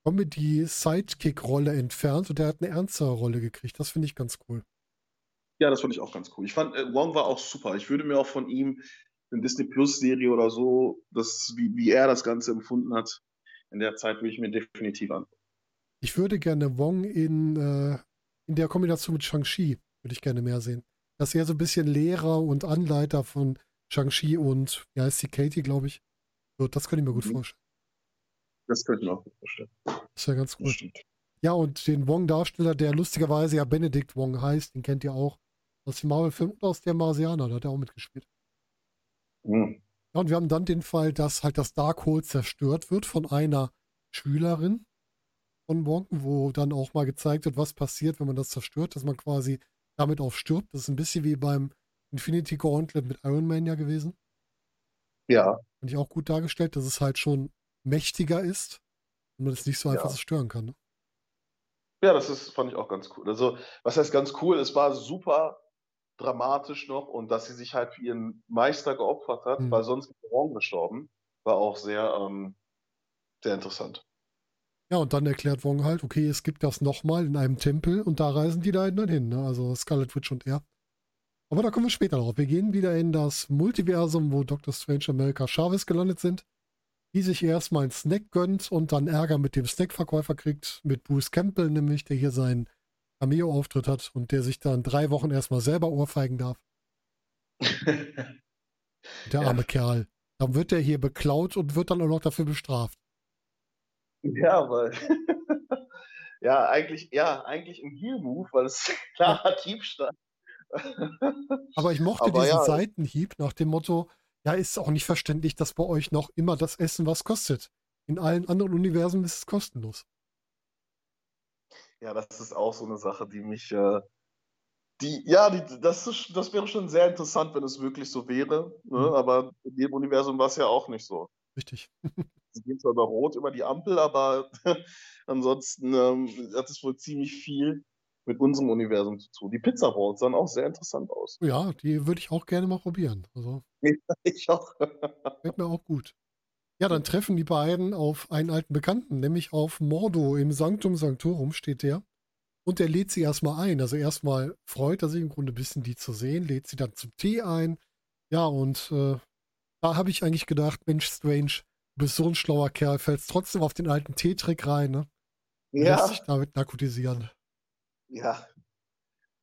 Comedy-Sidekick-Rolle entfernt und er hat eine ernstere Rolle gekriegt. Das finde ich ganz cool. Ja, das fand ich auch ganz cool. Ich fand, äh, Wong war auch super. Ich würde mir auch von ihm eine Disney Plus-Serie oder so, das, wie, wie er das Ganze empfunden hat, in der Zeit würde ich mir definitiv an. Ich würde gerne Wong in, äh, in der Kombination mit Shang-Chi, würde ich gerne mehr sehen. dass er so ein bisschen Lehrer und Anleiter von Shang-Chi und, wie heißt die, Katie, glaube ich, wird. Das könnte ich mir gut Mhm. vorstellen. Das könnte ich mir auch gut vorstellen. Das ist ja ganz gut. Ja, und den Wong-Darsteller, der lustigerweise ja Benedict Wong heißt, den kennt ihr auch aus dem Marvel-Film und aus der Marsianer, da hat er auch mitgespielt. Hm. Ja, und wir haben dann den Fall, dass halt das Darkhold zerstört wird von einer Schülerin von Wong, wo dann auch mal gezeigt wird, was passiert, wenn man das zerstört, dass man quasi damit auch stirbt. Das ist ein bisschen wie beim Infinity Gauntlet mit Iron Man ja gewesen. Ja, Fand ich auch gut dargestellt, dass es halt schon mächtiger ist und man es nicht so einfach Ja. zerstören kann. Ne? ja, das ist, fand ich auch ganz cool. Also, was heißt ganz cool? Es war super dramatisch noch und dass sie sich halt für ihren Meister geopfert hat, Mhm. weil sonst wäre Wong gestorben, war auch sehr, ähm, sehr interessant. Ja, und dann erklärt Wong halt, okay, es gibt das nochmal in einem Tempel und da reisen die da dann hin, ne? Also Scarlet Witch und er. Aber da kommen wir später drauf. Wir gehen wieder in das Multiversum, wo Dr. Strange und America Chavez gelandet sind, die sich erstmal einen Snack gönnt und dann Ärger mit dem Snackverkäufer kriegt, mit Bruce Campbell nämlich, der hier seinen Cameo-Auftritt hat und der sich dann drei Wochen erstmal selber ohrfeigen darf. *laughs* Der Ja. arme Kerl. Dann wird er hier beklaut und wird dann auch noch dafür bestraft. Ja, weil *laughs* ja, eigentlich, ja, eigentlich ein Heal-Move, weil es *laughs* klarer Diebstahl. Aber ich mochte Aber diesen ja. Seitenhieb nach dem Motto, ja, ist auch nicht verständlich, dass bei euch noch immer das Essen was kostet. In allen anderen Universen ist es kostenlos. Ja, das ist auch so eine Sache, die mich, äh, die, ja, die, das, ist, das wäre schon sehr interessant, wenn es wirklich so wäre. Ne? Mhm. Aber in dem Universum war es ja auch nicht so. Richtig. *laughs* Sie gehen zwar über Rot über die Ampel, aber *laughs* ansonsten ähm, hat es wohl ziemlich viel mit unserem Universum zu tun. Die Pizza Rolls sahen auch sehr interessant aus. Ja, die würde ich auch gerne mal probieren. Also, *laughs* Ich auch. fällt mir auch gut. Ja, dann treffen die beiden auf einen alten Bekannten, nämlich auf Mordo im Sanctum Sanctorum steht der. Und er lädt sie erstmal ein. Also erstmal freut er sich im Grunde ein bisschen, die zu sehen, lädt sie dann zum Tee ein. Ja, und äh, da habe ich eigentlich gedacht, Mensch, Strange, du bist so ein schlauer Kerl, fällst trotzdem auf den alten Teetrick rein, ne? Lässt Ja, sich damit narkotisieren. Ja.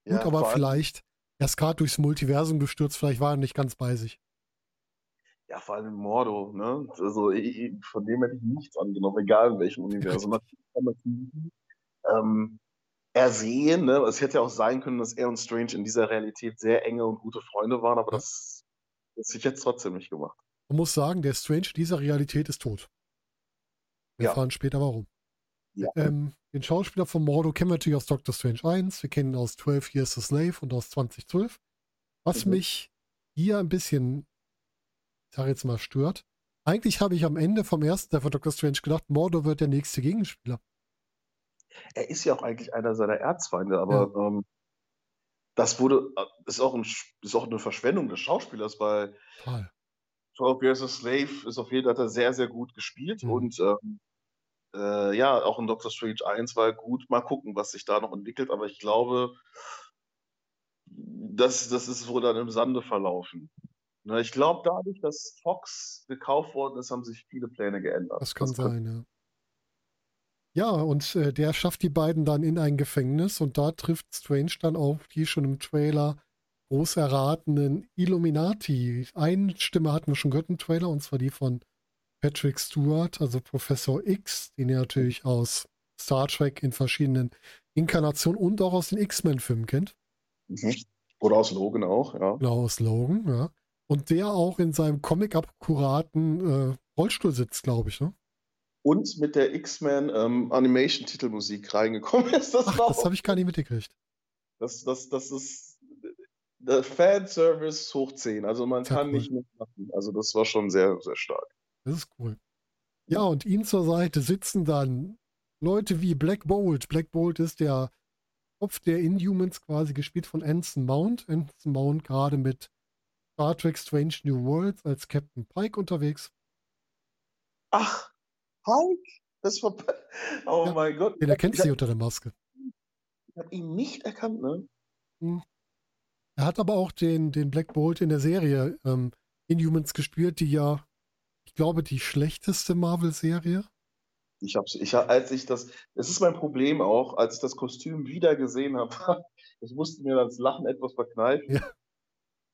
Gut, Ja, aber vielleicht, er ist gerade durchs Multiversum gestürzt, vielleicht war er nicht ganz bei sich. Ja, vor allem Mordo, ne? Also ich, von dem hätte ich nichts angenommen, egal in welchem Universum. *laughs* Ähm, ersehen, ne? Es hätte ja auch sein können, dass er und Strange in dieser Realität sehr enge und gute Freunde waren, aber Ja. das ist sich jetzt trotzdem nicht gemacht. Man muss sagen, der Strange dieser Realität ist tot. Wir Ja. erfahren später warum. Ja. Ähm, den Schauspieler von Mordo kennen wir natürlich aus Doctor Strange 1, wir kennen ihn aus 12 Years a Slave und aus 2012. Was Mhm. mich hier ein bisschen, ich sage jetzt mal, stört. Eigentlich habe ich am Ende vom ersten Teil von Doctor Strange gedacht, Mordo wird der nächste Gegenspieler. Er ist ja auch eigentlich einer seiner Erzfeinde, aber ähm, das wurde, äh, ist auch, ein, ist auch eine Verschwendung des Schauspielers, weil Total. 12 Years a Slave ist auf jeden Fall sehr, sehr gut gespielt Mhm. und ähm, äh, ja, auch in Doctor Strange 1 war gut. Mal gucken, was sich da noch entwickelt, aber ich glaube, das, das ist wohl dann im Sande verlaufen. Na, ich glaube, dadurch, dass Fox gekauft worden ist, haben sich viele Pläne geändert. Das kann könnte- sein, ja. Ja, und äh, der schafft die beiden dann in ein Gefängnis und da trifft Strange dann auf die schon im Trailer groß erratenen Illuminati. Eine Stimme hatten wir schon gehört im Trailer und zwar die von Patrick Stewart, also Professor X, den ihr natürlich aus Star Trek in verschiedenen Inkarnationen und auch aus den X-Men-Filmen kennt. Mhm. Oder aus Logan auch, ja. Genau, aus Logan, ja. Und der auch in seinem Comic-akkuraten äh, Rollstuhl sitzt, glaube ich, ne? Und mit der X-Men ähm, Animation-Titelmusik reingekommen ist. Das, Ach, das habe ich gar nicht mitgekriegt. das, das, das ist der Fanservice hoch 10. Also man Sehr kann cool. nicht mitmachen. Also das war schon sehr, sehr stark. Das ist cool. Ja, und ihm zur Seite sitzen dann Leute wie Black Bolt. Black Bolt ist der Kopf der Inhumans quasi gespielt von Anson Mount. Anson Mount gerade mit Star Trek Strange New Worlds als Captain Pike unterwegs. Ach, Hulk? Das war. Oh Ja, mein Gott. Den erkennt ich sie habe unter der Maske. hab ihn nicht erkannt, ne? Er hat aber auch den, den Black Bolt in der Serie ähm, Inhumans gespielt, die ja, ich glaube, die schlechteste Marvel-Serie. Ich hab's, ich als ich das, das ist mein Problem auch, als ich das Kostüm wieder gesehen habe, *laughs* ich musste mir das Lachen etwas verkneifen. Ja.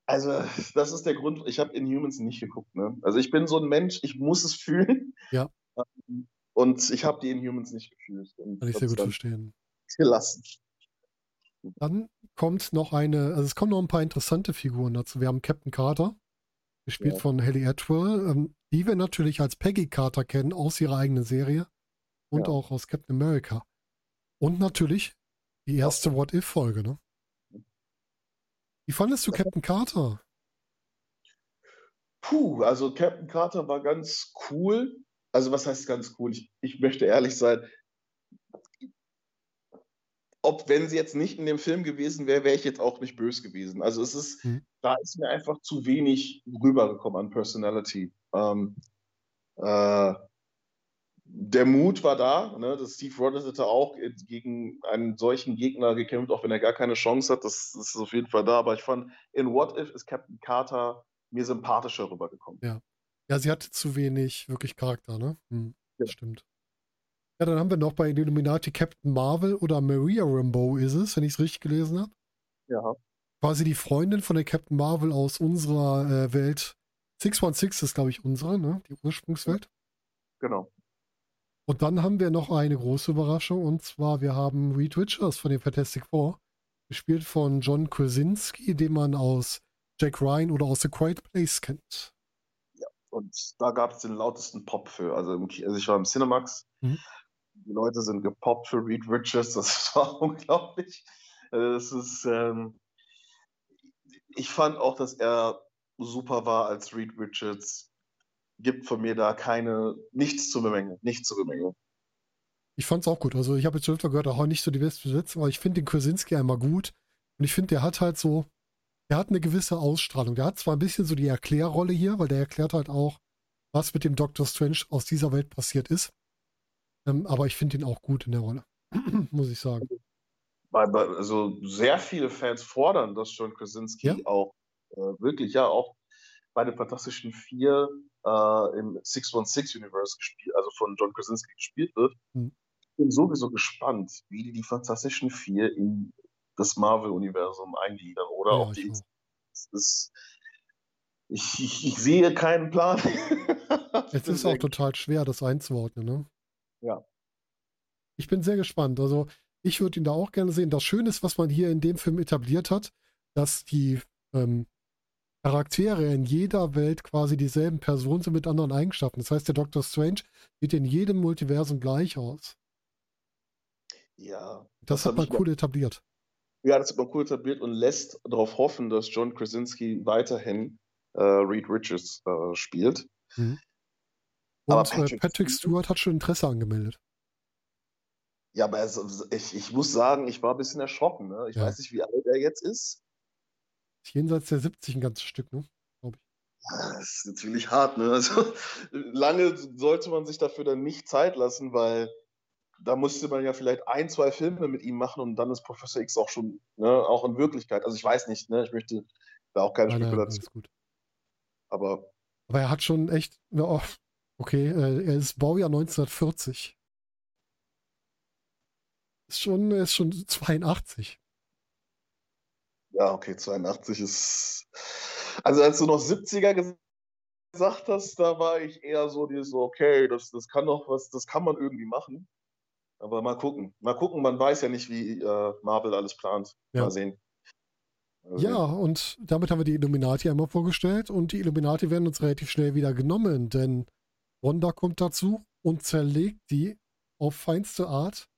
Also, das ist der Grund, ich habe Inhumans nicht geguckt. Ne? Also, ich bin so ein Mensch, ich muss es fühlen. Ja. Und ich habe die Inhumans nicht gefühlt. Kann ich sehr gut verstehen. gelassen. Dann kommt noch eine, also es kommen noch ein paar interessante Figuren dazu. Wir haben Captain Carter, gespielt Ja. von Haley Atwell, ähm, die wir natürlich als Peggy Carter kennen aus ihrer eigenen Serie und Ja. auch aus Captain America. Und natürlich die erste What If-Folge, ne? Wie fandest du Captain Carter? Puh, also Captain Carter war ganz cool. Also, was heißt ganz cool? Ich, ich möchte ehrlich sein. Ob, wenn sie jetzt nicht in dem Film gewesen wäre, wäre ich jetzt auch nicht böse gewesen. Also, es ist, Mhm. da ist mir einfach zu wenig rübergekommen an Personality. Ähm, äh, der Mut war da. Ne? Das Steve Rogers hätte auch gegen einen solchen Gegner gekämpft, auch wenn er gar keine Chance hat. Das, das ist auf jeden Fall da. Aber ich fand, in What If ist Captain Carter mir sympathischer rübergekommen. Ja, sie hatte zu wenig wirklich Charakter, ne? Hm, Ja. Stimmt. Ja, dann haben wir noch bei den Illuminati Captain Marvel oder Maria Rambeau ist es, wenn ich es richtig gelesen habe. Ja. Quasi die Freundin von der Captain Marvel aus unserer äh, Welt. 616 ist, glaube ich, unsere, ne? Die Ursprungswelt. Genau. Und dann haben wir noch eine große Überraschung und zwar wir haben Reed Richards von den Fantastic Four, gespielt von John Krasinski, den man aus Jack Ryan oder aus The Quiet Place kennt. Und da gab es den lautesten Pop für. Also, also ich war im Cinemax. Mhm. Die Leute sind gepoppt für Reed Richards. Das *laughs* war unglaublich. Also Das ist, ähm, ich fand auch, dass er super war als Reed Richards. Gibt von mir da keine, nichts zu bemängeln. Nichts zu bemängeln. Ich fand's auch gut. Also ich habe jetzt schon öfter gehört, auch nicht so die beste Besetzung, aber ich finde den Krasinski einmal gut. Und ich finde, der hat halt so, der hat eine gewisse Ausstrahlung. Der hat zwar ein bisschen so die Erklärrolle hier, weil der erklärt halt auch, was mit dem Doctor Strange aus dieser Welt passiert ist. Ähm, aber ich finde ihn auch gut in der Rolle. *clears throat* Muss ich sagen. Also sehr viele Fans fordern, dass John Krasinski Ja. auch wirklich, ja, auch bei den Fantastischen Vier äh, im 616-Universe gespielt, also von John Krasinski gespielt wird. Hm. Ich bin sowieso gespannt, wie die Fantastischen Vier in das Marvel-Universum eingliedern oder Ja, ob die. ist, ich, ich, ich sehe keinen Plan. *laughs* Es ist auch total schwer, das einzuordnen, ne? Ja. Ich bin sehr gespannt. Also, ich würde ihn da auch gerne sehen. Das Schöne ist, was man hier in dem Film etabliert hat, dass die ähm, Charaktere in jeder Welt quasi dieselben Personen sind mit anderen Eigenschaften. Das heißt, der Doctor Strange sieht in jedem Multiversum gleich aus. ja, Das, Das hat man cool etabliert. Ja, das hat man cool etabliert und lässt darauf hoffen, dass John Krasinski weiterhin äh, Reed Richards äh, spielt. Mhm. Aber Und Patrick, Patrick äh, Patrick Stewart hat schon Interesse angemeldet. Ja, aber es, ich, ich muss sagen, ich war ein bisschen erschrocken. Ne? Ich Ja. weiß nicht, wie alt er jetzt ist. Jenseits der 70 ein ganzes Stück, ne? Ja, Das ist natürlich hart. Ne? Also, lange sollte man sich dafür dann nicht Zeit lassen, weil da musste man ja vielleicht ein, zwei Filme mit ihm machen und dann ist Professor X auch schon, ne, auch in Wirklichkeit. Also ich weiß nicht, ne? ich möchte da auch keine Nein, nein, Spekulation, alles gut. aber Aber er hat schon echt, oh, okay, äh, er ist Baujahr 1940. Ist schon, er ist schon 82. Ja, okay, 82 ist. Also, als du noch 70er ges- gesagt hast, da war ich eher so, die so, okay, das, das kann doch was, das kann man irgendwie machen. Aber mal gucken. Mal gucken, man weiß ja nicht, wie äh, Marvel alles plant. Ja. Mal sehen. Ja, und damit haben wir die Illuminati einmal vorgestellt und die Illuminati werden uns relativ schnell wieder genommen, denn Wanda kommt dazu und zerlegt die auf feinste Art.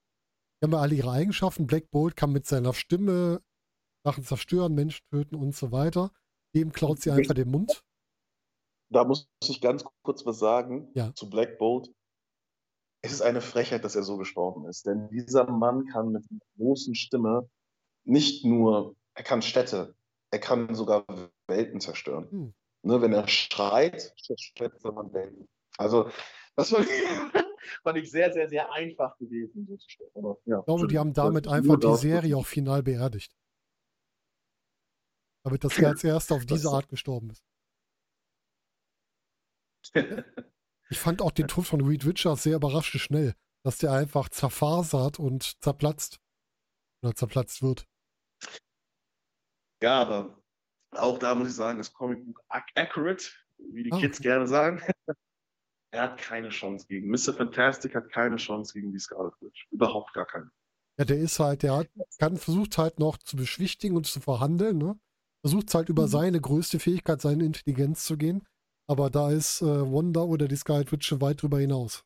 Die haben ja alle ihre Eigenschaften. Black Bolt kann mit seiner Stimme Sachen zerstören, Menschen töten und so weiter. Dem klaut sie einfach den Mund. Da muss ich ganz kurz was sagen Ja. zu Black Bolt. Es ist eine Frechheit, dass er so gestorben ist. Denn dieser Mann kann mit einer großen Stimme nicht nur, er kann Städte, er kann sogar Welten zerstören. Hm. Ne, wenn er schreit, zerstört man Welten. Also, das war, *laughs* fand ich sehr, sehr, sehr einfach gewesen. Aber, ja, Ich glaube, die haben damit einfach die Serie auch final beerdigt. Damit das er als erster auf diese Art gestorben ist. Ich fand auch den Tod von Reed Richards sehr überraschend schnell, dass der einfach zerfasert und zerplatzt. Oder zerplatzt wird. Ja, aber auch da muss ich sagen, ist Comicbuch accurate, wie die Ah, Kids gerne sagen. *laughs* er hat keine Chance gegen. Mr. Fantastic hat keine Chance gegen die Scarlet Witch. Überhaupt gar keine. Ja, der ist halt, der hat, kann, versucht halt noch zu beschwichtigen und zu verhandeln, ne? Versucht halt über Mhm. seine größte Fähigkeit, seine Intelligenz zu gehen. Aber da ist äh, Wanda oder die Scarlet Witch schon weit drüber hinaus.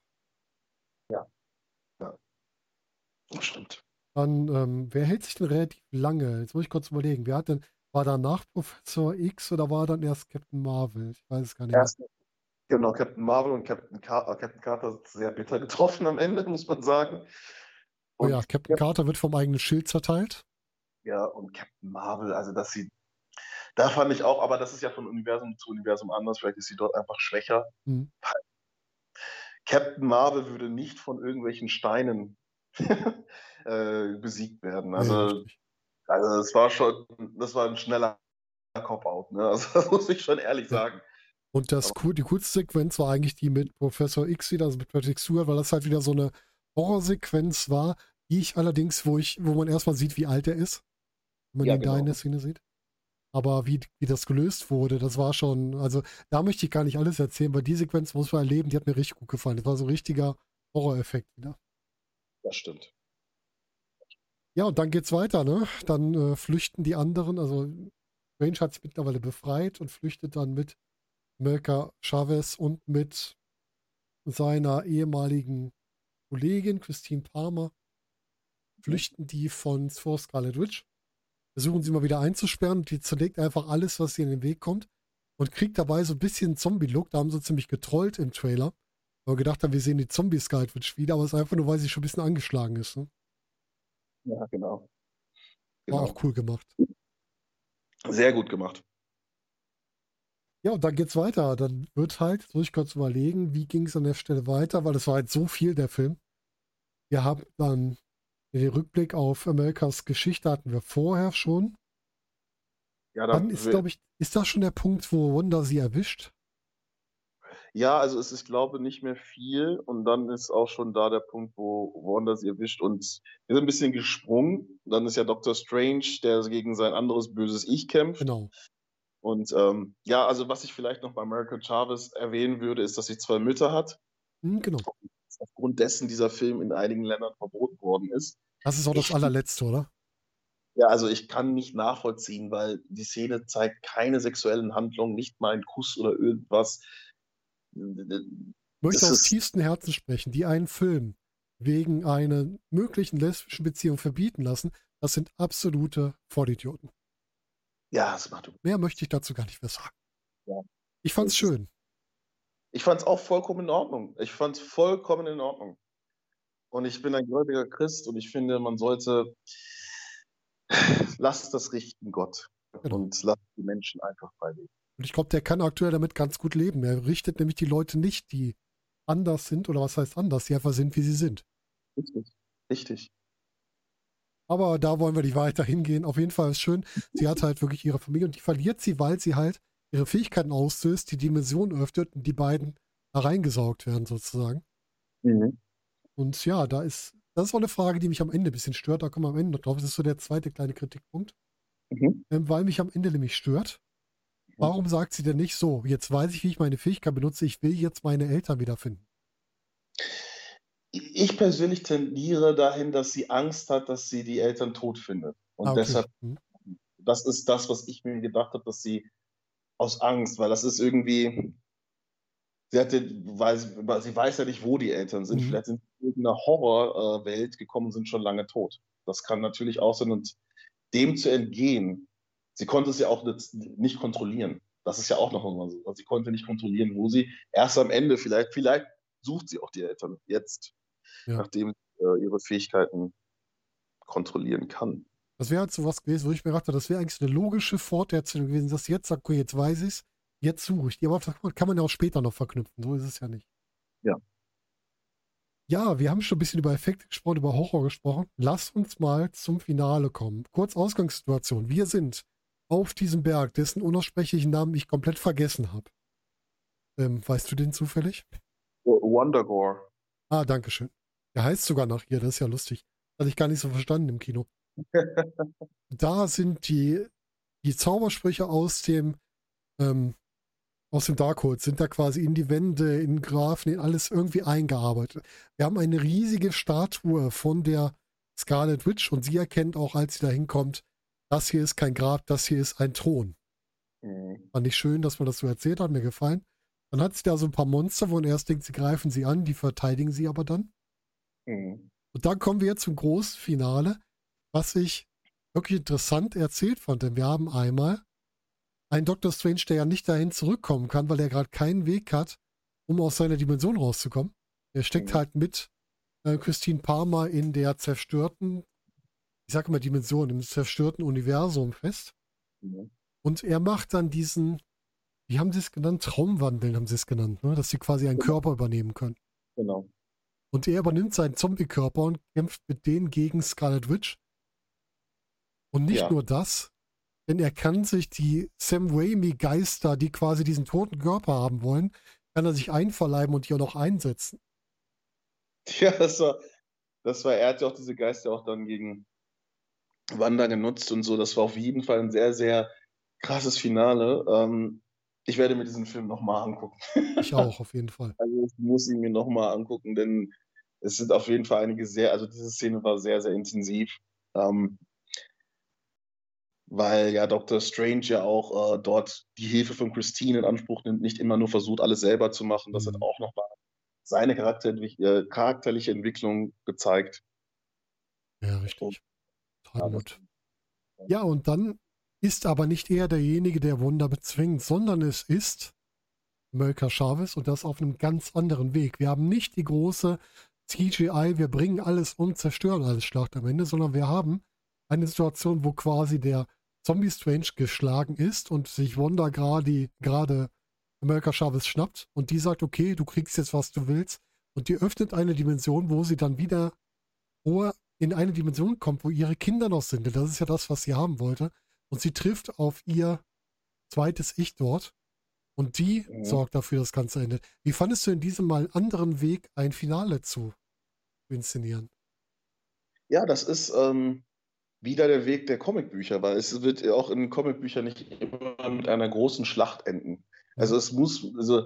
Das stimmt. Dann, ähm, wer hält sich denn relativ lange? Jetzt muss ich kurz überlegen. Wer hat denn, war danach Professor X oder war dann erst Captain Marvel? Ich weiß es gar nicht. Erst, genau, Captain Marvel und Captain, Car äh, Captain Carter sind sehr bitter getroffen am Ende, muss man sagen. Oh Und ja, Captain Carter wird vom eigenen Schild zerteilt. Ja, und Captain Marvel, also dass sie, da fand ich auch, aber das ist ja von Universum zu Universum anders, vielleicht ist sie dort einfach schwächer. Mhm. Captain Marvel würde nicht von irgendwelchen Steinen *laughs* äh, besiegt werden. Also, richtig. also das war schon, das war ein schneller Cop-Out, ne? *laughs* Also das muss ich schon ehrlich Ja. sagen. Und das, die coolste Sequenz war eigentlich die mit Professor X wieder, also mit Patrick Stewart, weil das halt wieder so eine Horrorsequenz war, die ich allerdings, wo ich, wo man erstmal sieht, wie alt er ist, wenn man Ja, ihn da genau. in der Szene sieht. Aber wie, wie das gelöst wurde, das war schon, also da möchte ich gar nicht alles erzählen, weil die Sequenz muss man erleben, die hat mir richtig gut gefallen. Das war so ein richtiger Horror-Effekt wieder. Das stimmt. Ja, und dann geht's weiter, ne? Dann äh, flüchten die anderen, also Range hat sich mittlerweile befreit und flüchtet dann mit Melka Chavez und mit seiner ehemaligen Kollegin Christine Palmer. Flüchten die von vor Scarlet Witch. Versuchen sie mal wieder einzusperren und die zerlegt einfach alles, was ihr in den Weg kommt. Und kriegt dabei so ein bisschen Zombie-Look. Da haben sie ziemlich getrollt im Trailer. Weil wir gedacht haben, wir sehen die Zombie-Scarlet Witch wieder, aber es ist einfach nur, weil sie schon ein bisschen angeschlagen ist. Ne? Ja, genau. War genau. auch cool gemacht. Sehr gut gemacht. Ja, und dann geht's weiter. Dann wird halt, muss ich kurz überlegen, wie ging es an der Stelle weiter, weil es war halt so viel, der Film. Wir haben dann den Rückblick auf Amerikas Geschichte hatten wir vorher schon. Ja, Dann da, ist, glaube ich, ist das schon der Punkt, wo Wanda sie erwischt? Ja, also es ist, glaube ich, nicht mehr viel und dann ist auch schon da der Punkt, wo Wanda sie erwischt und wir sind ein bisschen gesprungen. Dann ist ja Doctor Strange, der gegen sein anderes böses Ich kämpft. Genau. Und ähm, ja, also was ich vielleicht noch bei America Chavez erwähnen würde, ist, dass sie zwei Mütter hat. Hm, genau. Aufgrund dessen dieser Film in einigen Ländern verboten worden ist. Das ist auch das Ich- allerletzte, oder? Ja, also ich kann nicht nachvollziehen, weil die Szene zeigt keine sexuellen Handlungen, nicht mal einen Kuss oder irgendwas. Ich möchte aus tiefstem Herzen sprechen, die einen Film wegen einer möglichen lesbischen Beziehung verbieten lassen. Das sind absolute Vollidioten. Ja, das macht Mehr möchte ich dazu gar nicht mehr sagen. Ja. Ich fand's schön. Ich fand es auch vollkommen in Ordnung. Ich fand es vollkommen in Ordnung. Und ich bin ein gläubiger Christ und ich finde, man sollte, *sighs* lasst das richten Gott Genau. und lasst die Menschen einfach frei leben. Und ich glaube, der kann aktuell damit ganz gut leben. Er richtet nämlich die Leute nicht, die anders sind, oder was heißt anders, die einfach sind, wie sie sind. Richtig. Richtig. Aber da wollen wir nicht weiter hingehen. Auf jeden Fall ist schön, sie hat halt wirklich ihre Familie und die verliert sie, weil sie halt ihre Fähigkeiten auslöst, die Dimension öffnet und die beiden da reingesaugt werden sozusagen. Mhm. Und ja, da ist, das ist auch eine Frage, die mich am Ende ein bisschen stört. Da kommen wir am Ende noch drauf. Das ist so der zweite kleine Kritikpunkt. Mhm. Ähm, weil mich am Ende nämlich stört. Warum sagt sie denn nicht so, jetzt weiß ich, wie ich meine Fähigkeit benutze, ich will jetzt meine Eltern wiederfinden? Ich persönlich tendiere dahin, dass sie Angst hat, dass sie die Eltern tot findet. Und Ah, okay. deshalb, Hm. das ist das, was ich mir gedacht habe, dass sie aus Angst, weil das ist irgendwie, sie hatte, weil sie, weiß ja nicht, wo die Eltern sind. Mhm. Vielleicht sind sie irgendeiner Horrorwelt gekommen und sind schon lange tot. Das kann natürlich auch sein. Und dem zu entgehen, sie konnte es ja auch nicht, kontrollieren. Das ist ja auch noch mal so. Also sie konnte nicht kontrollieren, wo sie. Erst am Ende, vielleicht, vielleicht sucht sie auch die Eltern jetzt, Ja. nachdem sie äh, ihre Fähigkeiten kontrollieren kann. Das wäre halt so was gewesen, wo ich mir dachte, das wäre eigentlich eine logische Forterzählung gewesen, dass sie jetzt sagt, okay, jetzt weiß ich's, jetzt suche ich die. Aber das kann man ja auch später noch verknüpfen. So ist es ja nicht. Ja. Ja, wir haben schon ein bisschen über Effekte gesprochen, über Horror gesprochen. Lass uns mal zum Finale kommen. Kurz Ausgangssituation. Wir sind auf diesem Berg, dessen unaussprechlichen Namen ich komplett vergessen habe. Ähm, weißt du den zufällig? Wondergore. Ah, danke schön. Der heißt sogar nach ihr, das ist ja lustig. Hatte ich gar nicht so verstanden im Kino. *laughs* Da sind die, die Zaubersprüche aus dem ähm, aus dem Darkhold sind da quasi in die Wände, in Grafen, in alles irgendwie eingearbeitet. Wir haben eine riesige Statue von der Scarlet Witch und sie erkennt auch, als sie da hinkommt, das hier ist kein Grab, das hier ist ein Thron. Mhm. Fand ich schön, dass man das so erzählt hat, mir gefallen. Dann hat sie da so ein paar Monster, wo man erst denkt, sie greifen sie an, die verteidigen sie aber dann. Mhm. Und dann kommen wir zum großen Finale, was ich wirklich interessant erzählt fand, denn wir haben einmal einen Doctor Strange, der ja nicht dahin zurückkommen kann, weil er gerade keinen Weg hat, um aus seiner Dimension rauszukommen. Er steckt mhm. halt mit äh, Christine Palmer in der zerstörten, ich sage mal Dimension, im zerstörten Universum fest. Mhm. Und er macht dann diesen, wie haben sie es genannt? Traumwandeln haben sie es genannt, ne? dass sie quasi einen genau. Körper übernehmen können. Genau. Und er übernimmt seinen Zombie-Körper und kämpft mit denen gegen Scarlet Witch. Und nicht ja. nur das, denn er kann sich die Sam Raimi-Geister, die quasi diesen toten Körper haben wollen, kann er sich einverleiben und die auch noch einsetzen. Ja, das war, das war, er hat ja auch diese Geister auch dann gegen Wanda genutzt und so. Das war auf jeden Fall ein sehr, sehr krasses Finale. Ähm, ich werde mir diesen Film nochmal angucken. *laughs* Ich auch, auf jeden Fall. Also ich muss ihn mir nochmal angucken, denn es sind auf jeden Fall einige sehr, also diese Szene war sehr, sehr intensiv. Ähm, weil ja Dr. Strange ja auch äh, dort die Hilfe von Christine in Anspruch nimmt, nicht immer nur versucht, alles selber zu machen. Das mhm. hat auch nochmal seine äh, charakterliche Entwicklung gezeigt. Ja, richtig. Total gut. Ja, und dann ist aber nicht er derjenige, der Wunder bezwingt, sondern es ist Mölker Chavez und das auf einem ganz anderen Weg. Wir haben nicht die große CGI, wir bringen alles um, zerstören alles Schlacht am Ende, sondern wir haben eine Situation, wo quasi der Zombie Strange geschlagen ist und sich Wanda gerade gerade America Chavez schnappt und die sagt, okay, du kriegst jetzt, was du willst. Und die öffnet eine Dimension, wo sie dann wieder in eine Dimension kommt, wo ihre Kinder noch sind. Denn das ist ja das, was sie haben wollte. Und sie trifft auf ihr zweites Ich dort. Und die mhm. sorgt dafür, dass das Ganze endet. Wie fandest du in diesem mal anderen Weg ein Finale zu inszenieren? Ja, das ist, ähm, wieder der Weg der Comicbücher, weil es wird auch in Comicbüchern nicht immer mit einer großen Schlacht enden. Also es muss, also,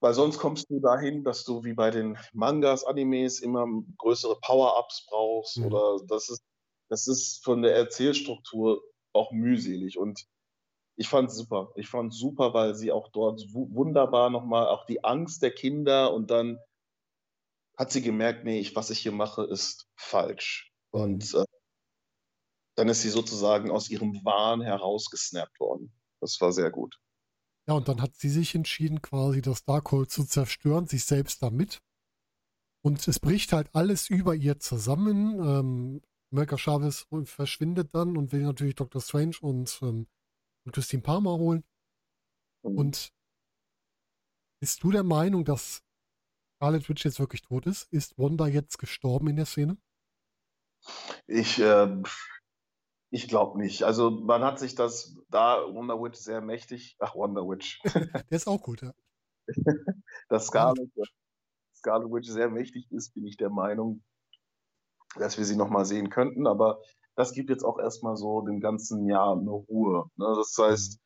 weil sonst kommst du dahin, dass du wie bei den Mangas, Animes immer größere Power-Ups brauchst mhm. oder das ist, das ist von der Erzählstruktur auch mühselig und ich fand es super. Ich fand es super, weil sie auch dort wunderbar nochmal auch die Angst der Kinder und dann hat sie gemerkt, nee, ich, was ich hier mache, ist falsch. Und mhm. äh, dann ist sie sozusagen aus ihrem Wahn herausgesnappt worden. Das war sehr gut. Ja, und dann hat sie sich entschieden, quasi das Darkhold zu zerstören, sich selbst damit. Und es bricht halt alles über ihr zusammen. Ähm, America Chavez verschwindet dann und will natürlich Dr. Strange und, ähm, und Christine Palmer holen. Mhm. Und bist du der Meinung, dass Scarlet Witch jetzt wirklich tot ist? Ist Wanda jetzt gestorben in der Szene? Ich, äh, ich glaube nicht. Also man hat sich das da Wonder Witch sehr mächtig, *laughs* ach Wonder Witch. Der ist auch gut, ja. *laughs* Dass Scarlet, Scarlet Witch sehr mächtig ist, bin ich der Meinung, dass wir sie nochmal sehen könnten. Aber das gibt jetzt auch erstmal so dem ganzen Jahr eine Ruhe. Ne? Das heißt, mhm.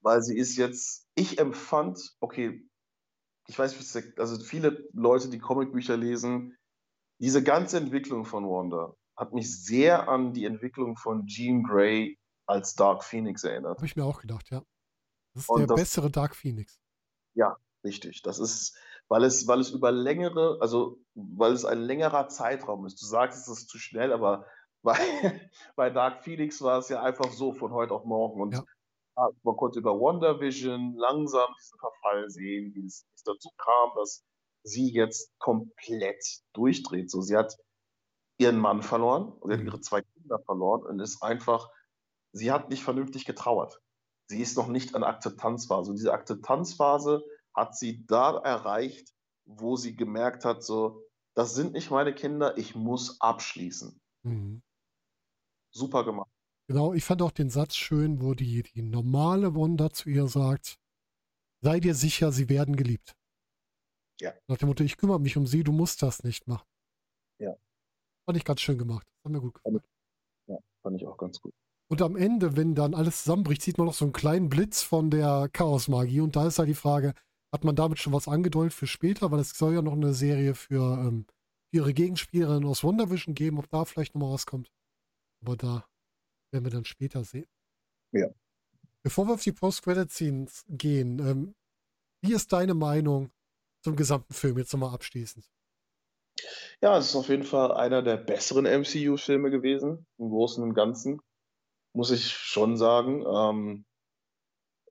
weil sie ist jetzt, ich empfand, okay, ich weiß, also viele Leute, die Comicbücher lesen, diese ganze Entwicklung von Wanda, hat mich sehr an die Entwicklung von Jean Grey als Dark Phoenix erinnert. Habe ich mir auch gedacht, ja. Das ist Und der das, bessere Dark Phoenix. Ja, richtig. Das ist, weil es, weil es über längere, also weil es ein längerer Zeitraum ist. Du sagst, es ist zu schnell, aber *laughs* bei, bei Dark Phoenix war es ja einfach so von heute auf morgen. Und ja. man konnte über WandaVision langsam diesen Verfall sehen, wie es, wie es dazu kam, dass sie jetzt komplett durchdreht. So, sie hat ihren Mann verloren, sie hat mhm. ihre zwei Kinder verloren und ist einfach, sie hat nicht vernünftig getrauert. Sie ist noch nicht an Akzeptanzphase. Und diese Akzeptanzphase hat sie da erreicht, wo sie gemerkt hat, so, das sind nicht meine Kinder, ich muss abschließen. Mhm. Super gemacht. Genau, ich fand auch den Satz schön, wo die, die normale Wanda zu ihr sagt, sei dir sicher, sie werden geliebt. Ja. Nach dem Motto, ich kümmere mich um sie, du musst das nicht machen. Ja. Fand ich ganz schön gemacht. Das hat mir gut gefallen. Ja, fand ich auch ganz gut. Und am Ende, wenn dann alles zusammenbricht, sieht man noch so einen kleinen Blitz von der Chaos-Magie. Und da ist halt die Frage, hat man damit schon was angedeutet für später? Weil es soll ja noch eine Serie für ähm, ihre Gegenspielerin aus WandaVision geben, ob da vielleicht nochmal was kommt. Aber da werden wir dann später sehen. Ja. Bevor wir auf die Post-Credit-Scenes gehen, ähm, wie ist deine Meinung zum gesamten Film jetzt nochmal abschließend? Ja, es ist auf jeden Fall einer der besseren MCU-Filme gewesen, im Großen und Ganzen, muss ich schon sagen. Ähm,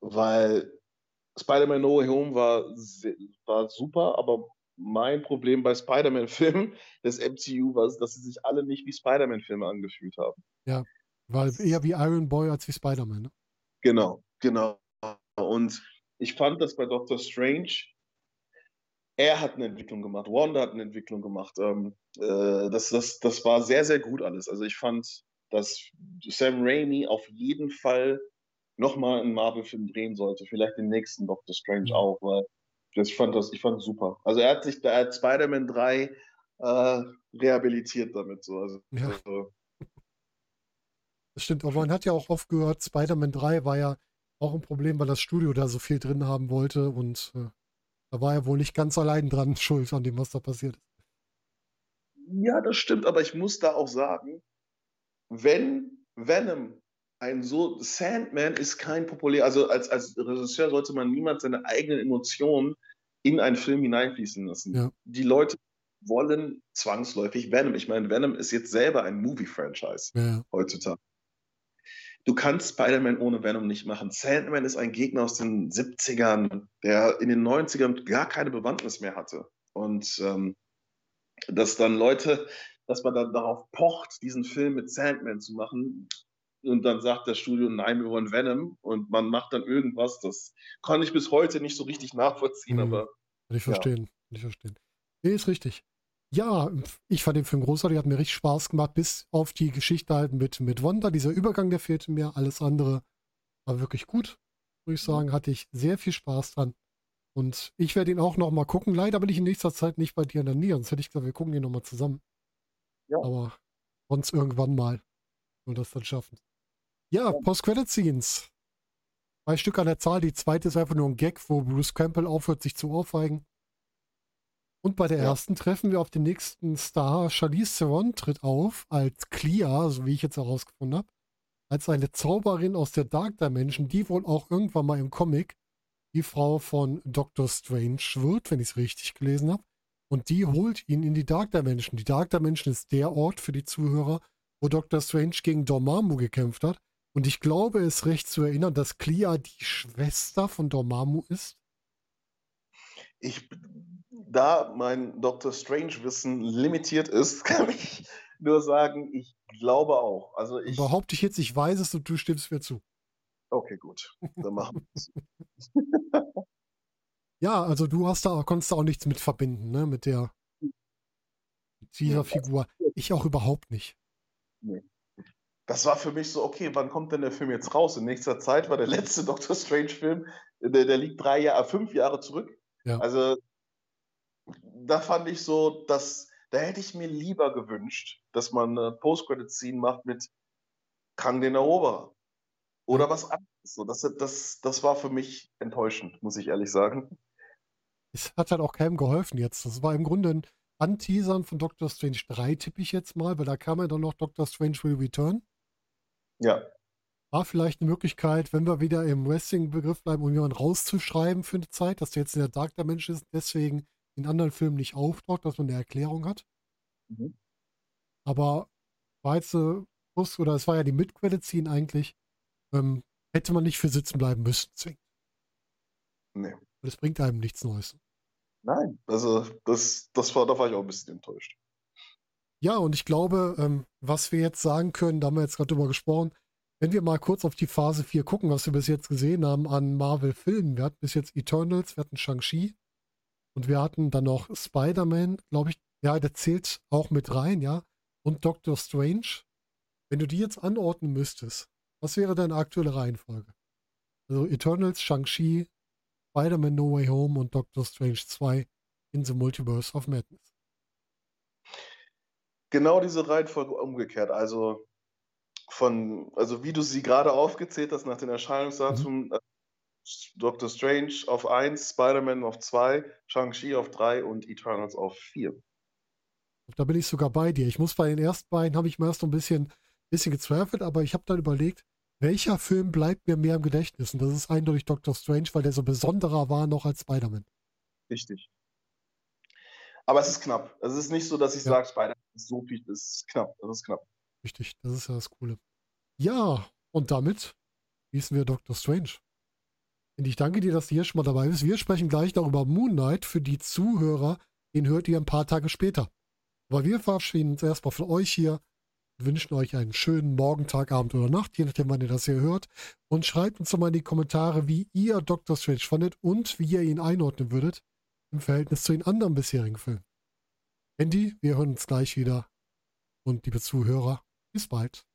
weil Spider-Man No Way Home war, war super, aber mein Problem bei Spider-Man-Filmen *laughs* des MCU war, dass sie sich alle nicht wie Spider-Man-Filme angefühlt haben. Ja, weil eher wie Iron Boy als wie Spider-Man. Ne? Genau, genau. Und ich fand das bei Doctor Strange er hat eine Entwicklung gemacht, Wanda hat eine Entwicklung gemacht. Ähm, äh, das, das, das war sehr, sehr gut alles. Also ich fand, dass Sam Raimi auf jeden Fall nochmal einen Marvel-Film drehen sollte. Vielleicht den nächsten Doctor Strange mhm. auch, weil das, ich fand das, ich fand super. Also er hat sich, hat Spider-Man 3 äh, rehabilitiert damit. So. Also, ja. Also, das stimmt, aber man hat ja auch oft gehört, Spider-Man 3 war ja auch ein Problem, weil das Studio da so viel drin haben wollte und äh, da war er wohl nicht ganz allein dran *laughs* schuld an dem, was da passiert ist. Ja, das stimmt, aber ich muss da auch sagen, wenn Venom ein so, Sandman ist kein populär, also als, als Regisseur sollte man niemand seine eigenen Emotionen in einen Film hineinfließen lassen. Ja. Die Leute wollen zwangsläufig Venom. Ich meine, Venom ist jetzt selber ein Movie-Franchise ja. heutzutage. Du kannst Spider-Man ohne Venom nicht machen. Sandman ist ein Gegner aus den 70ern, der in den 90ern gar keine Bewandtnis mehr hatte. Und ähm, dass dann Leute, dass man dann darauf pocht, diesen Film mit Sandman zu machen, und dann sagt das Studio, nein, wir wollen Venom und man macht dann irgendwas, das kann ich bis heute nicht so richtig nachvollziehen, mhm. aber. Kann ich verstehen, ja. kann ich verstehen. Nee, ist richtig. Ja, ich fand den Film großartig, hat mir richtig Spaß gemacht, bis auf die Geschichte halt mit, mit Wanda. Dieser Übergang, der fehlte mir. Alles andere war wirklich gut, würde ich mhm. sagen. Hatte ich sehr viel Spaß dran. Und ich werde ihn auch noch mal gucken. Leider bin ich in nächster Zeit nicht bei dir in der Nähe. Sonst hätte ich gesagt, wir gucken ihn noch mal zusammen. Ja. Aber sonst irgendwann mal. Und das dann schaffen. Ja, ja. Post-Credit-Scenes. Zwei Stück an der Zahl. Die zweite ist einfach nur ein Gag, wo Bruce Campbell aufhört, sich zu aufweigen. Und bei der ja. ersten treffen wir auf den nächsten Star. Charlize Theron tritt auf als Clea, so wie ich jetzt herausgefunden habe, als eine Zauberin aus der Dark Dimension, die wohl auch irgendwann mal im Comic die Frau von Doctor Strange wird, wenn ich es richtig gelesen habe. Und die holt ihn in die Dark Dimension. Die Dark Dimension ist der Ort für die Zuhörer, wo Doctor Strange gegen Dormammu gekämpft hat. Und ich glaube, es recht zu erinnern, dass Clea die Schwester von Dormammu ist. Ich da mein Dr. Strange-Wissen limitiert ist, *laughs* kann ich nur sagen, ich glaube auch. Also ich behaupte ich jetzt, ich weiß es und du stimmst mir zu. Okay, gut. Dann machen wir es. *laughs* ja, also du hast da, konntest da auch nichts mit verbinden, ne? Mit der mit dieser Figur. Ich auch überhaupt nicht. Nee. Das war für mich so, okay, wann kommt denn der Film jetzt raus? In nächster Zeit war der letzte *laughs* Doctor Strange-Film, der, der liegt drei Jahre, fünf Jahre zurück. Ja. Also da fand ich so, dass da hätte ich mir lieber gewünscht, dass man eine Post-Credit-Scene macht mit Kang den Eroberer. Oder was anderes. So, das, das, das war für mich enttäuschend, muss ich ehrlich sagen. Es hat halt auch keinem geholfen jetzt. Das war im Grunde ein Anteasern von Doctor Strange 3, tippe ich jetzt mal, weil da kam ja dann noch Doctor Strange Will Return. Ja. War vielleicht eine Möglichkeit, wenn wir wieder im Wrestling-Begriff bleiben, um jemanden rauszuschreiben für eine Zeit, dass der jetzt in der Dark Dimension ist, deswegen in anderen Filmen nicht auftaucht, dass man eine Erklärung hat. Mhm. Aber war jetzt oder es war ja die Mid-Credit-Scene eigentlich, ähm, hätte man nicht für sitzen bleiben müssen, zwingend. Nee. Das bringt einem nichts Neues. Nein, also das, das war, da war ich auch ein bisschen enttäuscht. Ja, und ich glaube, ähm, was wir jetzt sagen können, da haben wir jetzt gerade drüber gesprochen, wenn wir mal kurz auf die Phase 4 gucken, was wir bis jetzt gesehen haben an Marvel-Filmen. Wir hatten bis jetzt Eternals, wir hatten Shang-Chi, und wir hatten dann noch Spider-Man, glaube ich, ja, der zählt auch mit rein, ja. Und Doctor Strange. Wenn du die jetzt anordnen müsstest, was wäre deine aktuelle Reihenfolge? Also Eternals, Shang-Chi, Spider-Man No Way Home und Doctor Strange 2 in the Multiverse of Madness. Genau diese Reihenfolge umgekehrt. Also von, also wie du sie gerade aufgezählt hast nach den Erscheinungsdatum, Mhm. äh, Doctor Strange auf 1, Spider-Man auf 2, Shang-Chi auf 3 und Eternals auf 4. Da bin ich sogar bei dir. Ich muss bei den ersten beiden, habe ich mir erst so ein bisschen, bisschen gezweifelt, aber ich habe dann überlegt, welcher Film bleibt mir mehr im Gedächtnis? Und das ist eindeutig Doctor Strange, weil der so besonderer war noch als Spider-Man. Richtig. Aber es ist knapp. Es ist nicht so, dass ich Ja. sage, Spider-Man ist so viel. Es ist knapp. Es ist knapp. Richtig, das ist ja das Coole. Ja, und damit schließen wir Doctor Strange. Und ich danke dir, dass du hier schon mal dabei bist. Wir sprechen gleich noch über Moon Knight. Für die Zuhörer, den hört ihr ein paar Tage später. Aber wir verabschieden uns erstmal von euch hier wünschen euch einen schönen Morgen, Tag, Abend oder Nacht, je nachdem, wann ihr das hier hört. Und schreibt uns doch mal in die Kommentare, wie ihr Doctor Strange fandet und wie ihr ihn einordnen würdet im Verhältnis zu den anderen bisherigen Filmen. Andy, wir hören uns gleich wieder. Und liebe Zuhörer, bis bald.